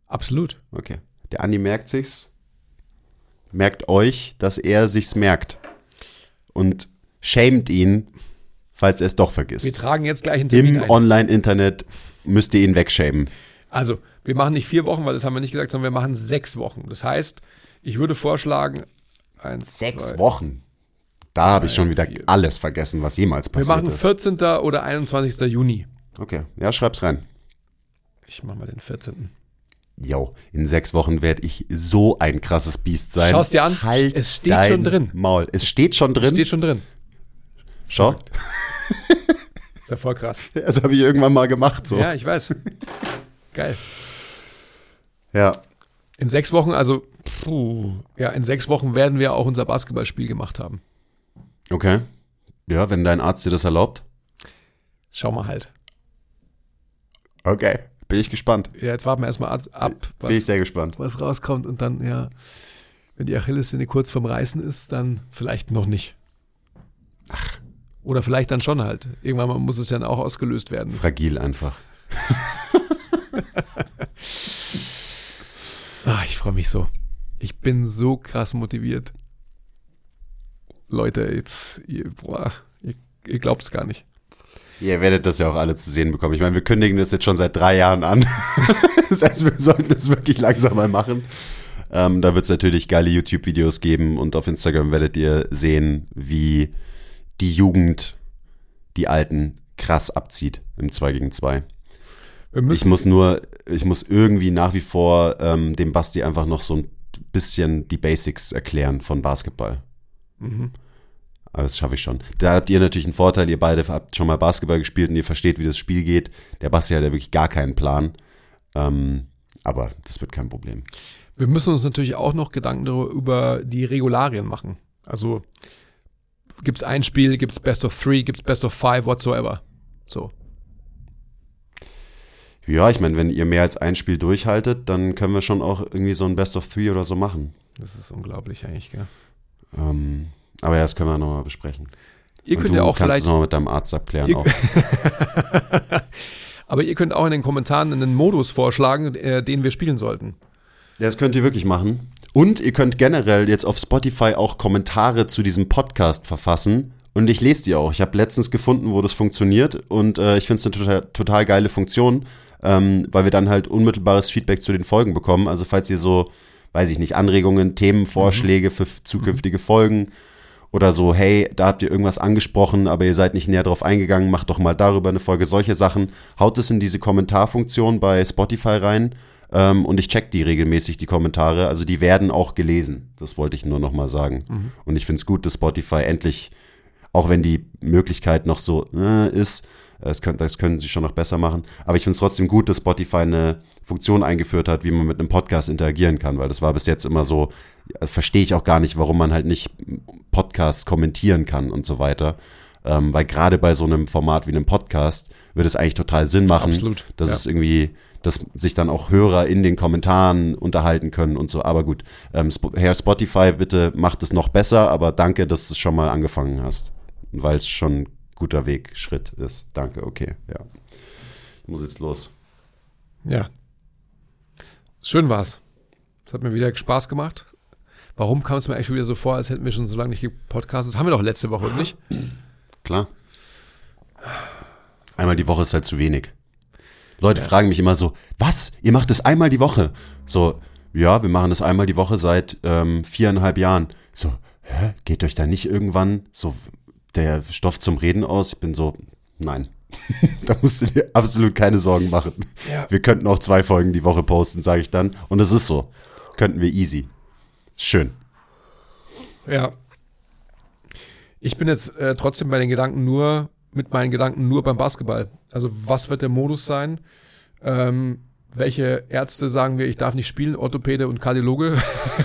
Absolut. Okay. Der Andi merkt sich's. Merkt euch, dass er sich's merkt. Und schämt ihn, falls er es doch Wir vergisst. tragen jetzt gleich einen Termin Im ein. Online-Internet müsst ihr ihn wegschämen. Also, wir machen nicht vier Wochen, weil das haben wir nicht gesagt, sondern wir machen sechs Wochen. Das heißt, ich würde vorschlagen, eins, Sechs zwei, Wochen. Da habe ich schon wieder vier. alles vergessen, was jemals Wir passiert machen ist. 14. oder 21. Juni. Okay, ja, schreib's rein. Ich mache mal den 14. Yo, in sechs Wochen werde ich so ein krasses Biest sein. Schau's dir an. Halt Es steht schon drin. Maul. Es steht schon drin. Steht schon drin. Schau. Ist ja voll krass. Das habe ich irgendwann mal gemacht. So. Ja, ich weiß. Geil. ja. In sechs Wochen, also, puh, ja, in sechs Wochen werden wir auch unser Basketballspiel gemacht haben. Okay. Ja, wenn dein Arzt dir das erlaubt. Schau mal halt. Okay. Bin ich gespannt. Ja, jetzt warten wir erstmal ab, Bin ich was, sehr gespannt. was rauskommt und dann, ja, wenn die Achillessehne kurz vorm Reißen ist, dann vielleicht noch nicht. Ach. Oder vielleicht dann schon halt. Irgendwann muss es ja dann auch ausgelöst werden. Fragil einfach. Ah, ich freue mich so. Ich bin so krass motiviert. Leute, jetzt, ihr, boah, ihr, ihr glaubt es gar nicht. Ihr werdet das ja auch alle zu sehen bekommen. Ich meine, wir kündigen das jetzt schon seit drei Jahren an. das heißt, wir sollten das wirklich langsam mal machen. Ähm, da wird es natürlich geile YouTube-Videos geben und auf Instagram werdet ihr sehen, wie die Jugend die Alten krass abzieht im 2 gegen 2. Wir Ich muss nur, ich muss irgendwie nach wie vor ähm, dem Basti einfach noch so ein bisschen die Basics erklären von Basketball. mhm. Aber das schaffe ich schon. Da habt ihr natürlich einen Vorteil, ihr beide habt schon mal Basketball gespielt und ihr versteht, wie das Spiel geht. Der Basti hat ja wirklich gar keinen Plan. Ähm, aber das wird kein Problem. wir müssen uns natürlich auch noch Gedanken darüber- über die Regularien machen. Also gibt es ein Spiel, gibt es Best of Three, gibt es Best of Five, whatsoever. So. Ja, ich meine, wenn ihr mehr als ein Spiel durchhaltet, dann können wir schon auch irgendwie so ein Best of Three oder so machen. Das ist unglaublich eigentlich, gell? Ähm, aber ja, das können wir nochmal besprechen. Ihr Und könnt ja auch kannst vielleicht, nochmal mit deinem Arzt abklären. Auch. aber ihr könnt auch in den Kommentaren einen Modus vorschlagen, äh, den wir spielen sollten. Ja, das könnt ihr wirklich machen. Und ihr könnt generell jetzt auf Spotify auch Kommentare zu diesem Podcast verfassen. Und ich lese die auch. Ich habe letztens gefunden, wo das funktioniert. Und äh, ich finde es eine total, total geile Funktion, ähm, weil wir dann halt unmittelbares Feedback zu den Folgen bekommen. Also falls ihr so, weiß ich nicht, Anregungen, Themenvorschläge für f- zukünftige Folgen oder so, hey, da habt ihr irgendwas angesprochen, aber ihr seid nicht näher drauf eingegangen, macht doch mal darüber eine Folge. Solche Sachen, haut es in diese Kommentarfunktion bei Spotify rein ähm, und ich check die regelmäßig, die Kommentare. Also die werden auch gelesen. Das wollte ich nur noch mal sagen. Und ich finde es gut, dass Spotify endlich, auch wenn die Möglichkeit noch so äh, ist, das können, das können sie schon noch besser machen. Aber ich finde es trotzdem gut, dass Spotify eine Funktion eingeführt hat, wie man mit einem Podcast interagieren kann, weil das war bis jetzt immer so, verstehe ich auch gar nicht, warum man halt nicht Podcasts kommentieren kann und so weiter. Ähm, weil gerade bei so einem Format wie einem Podcast würde es eigentlich total Sinn machen, Absolut, dass ja. es irgendwie, dass sich dann auch Hörer in den Kommentaren unterhalten können und so. Aber gut, ähm, Herr Spotify, bitte macht es noch besser, aber danke, dass du es schon mal angefangen hast. Weil es schon ein guter Weg, Schritt ist. Danke, okay, ja. Ich muss jetzt los. Ja. Schön war's. Es hat mir wieder Spaß gemacht. Warum kam es mir eigentlich wieder so vor, als hätten wir schon so lange nicht gepodcastet? Das haben wir doch letzte Woche, nicht? Klar. Einmal die Woche ist halt zu wenig. Leute fragen mich immer so, was? Ihr macht das einmal die Woche? So, ja, wir machen das einmal die Woche seit ähm, viereinhalb Jahren. So, hä? Geht euch da nicht irgendwann so der Stoff zum Reden aus? Ich bin so, nein. da musst du dir absolut keine Sorgen machen. Ja. Wir könnten auch zwei Folgen die Woche posten, sage ich dann. Und es ist so. Könnten wir easy. Schön. Ja. Ich bin jetzt äh, trotzdem bei den Gedanken nur, mit meinen Gedanken nur beim Basketball. Also was wird der Modus sein? Ähm, welche Ärzte sagen wir, ich darf nicht spielen? Orthopäde und Kardiologe?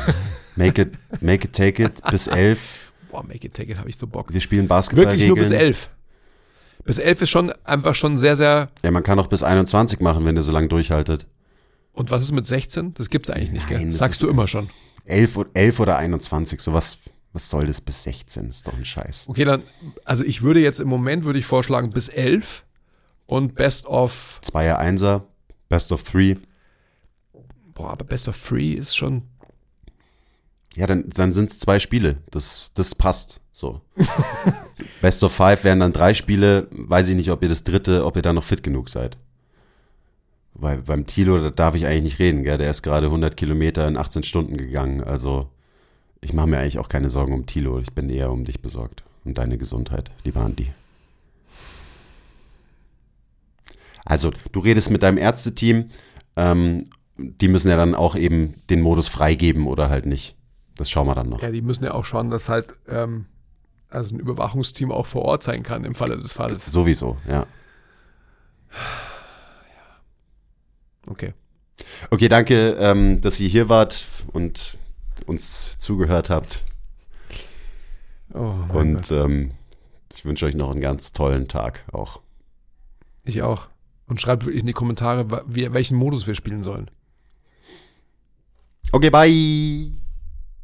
Make it, make it, take it. Bis elf. Boah, make it, take it, habe ich so Bock. Wir spielen Basketball. Wirklich nur bis elf. Bis elf ist schon einfach schon sehr, sehr. Ja, man kann auch bis 21 machen, wenn ihr so lange durchhaltet. Und was ist mit 16? Das gibt's eigentlich nicht, gell? Nein, das Sagst du immer schon. 11, o- 11 oder 21, sowas, was soll das bis 16? Ist doch ein Scheiß. Okay, dann, also ich würde jetzt im Moment, würde ich vorschlagen, bis elf und Best of, Zweier, Einser, Best of Three. boah, aber Best of Three ist schon, Ja, dann, dann sind es zwei Spiele. Das, das passt so. Best of Five wären dann drei Spiele. Weiß ich nicht, ob ihr das dritte, ob ihr da noch fit genug seid. Weil beim Tilo, da darf ich eigentlich nicht reden, gell? Der ist gerade 100 Kilometer in 18 Stunden gegangen. Also, ich mache mir eigentlich auch keine Sorgen um Tilo. Ich bin eher um dich besorgt. Und deine Gesundheit, lieber Andi. Also, du redest mit deinem Ärzteteam. Ähm, die müssen ja dann auch eben den Modus freigeben oder halt nicht. Das schauen wir dann noch. ja, die müssen ja auch schauen, dass halt, ähm, also ein Überwachungsteam auch vor Ort sein kann im Falle des Falles. Sowieso, ja. Okay. Okay, danke, ähm, dass ihr hier wart und uns zugehört habt. Oh, Und ähm, ich wünsche euch noch einen ganz tollen Tag auch. Ich auch. Und schreibt wirklich in die Kommentare, wie, welchen Modus wir spielen sollen. Okay, bye.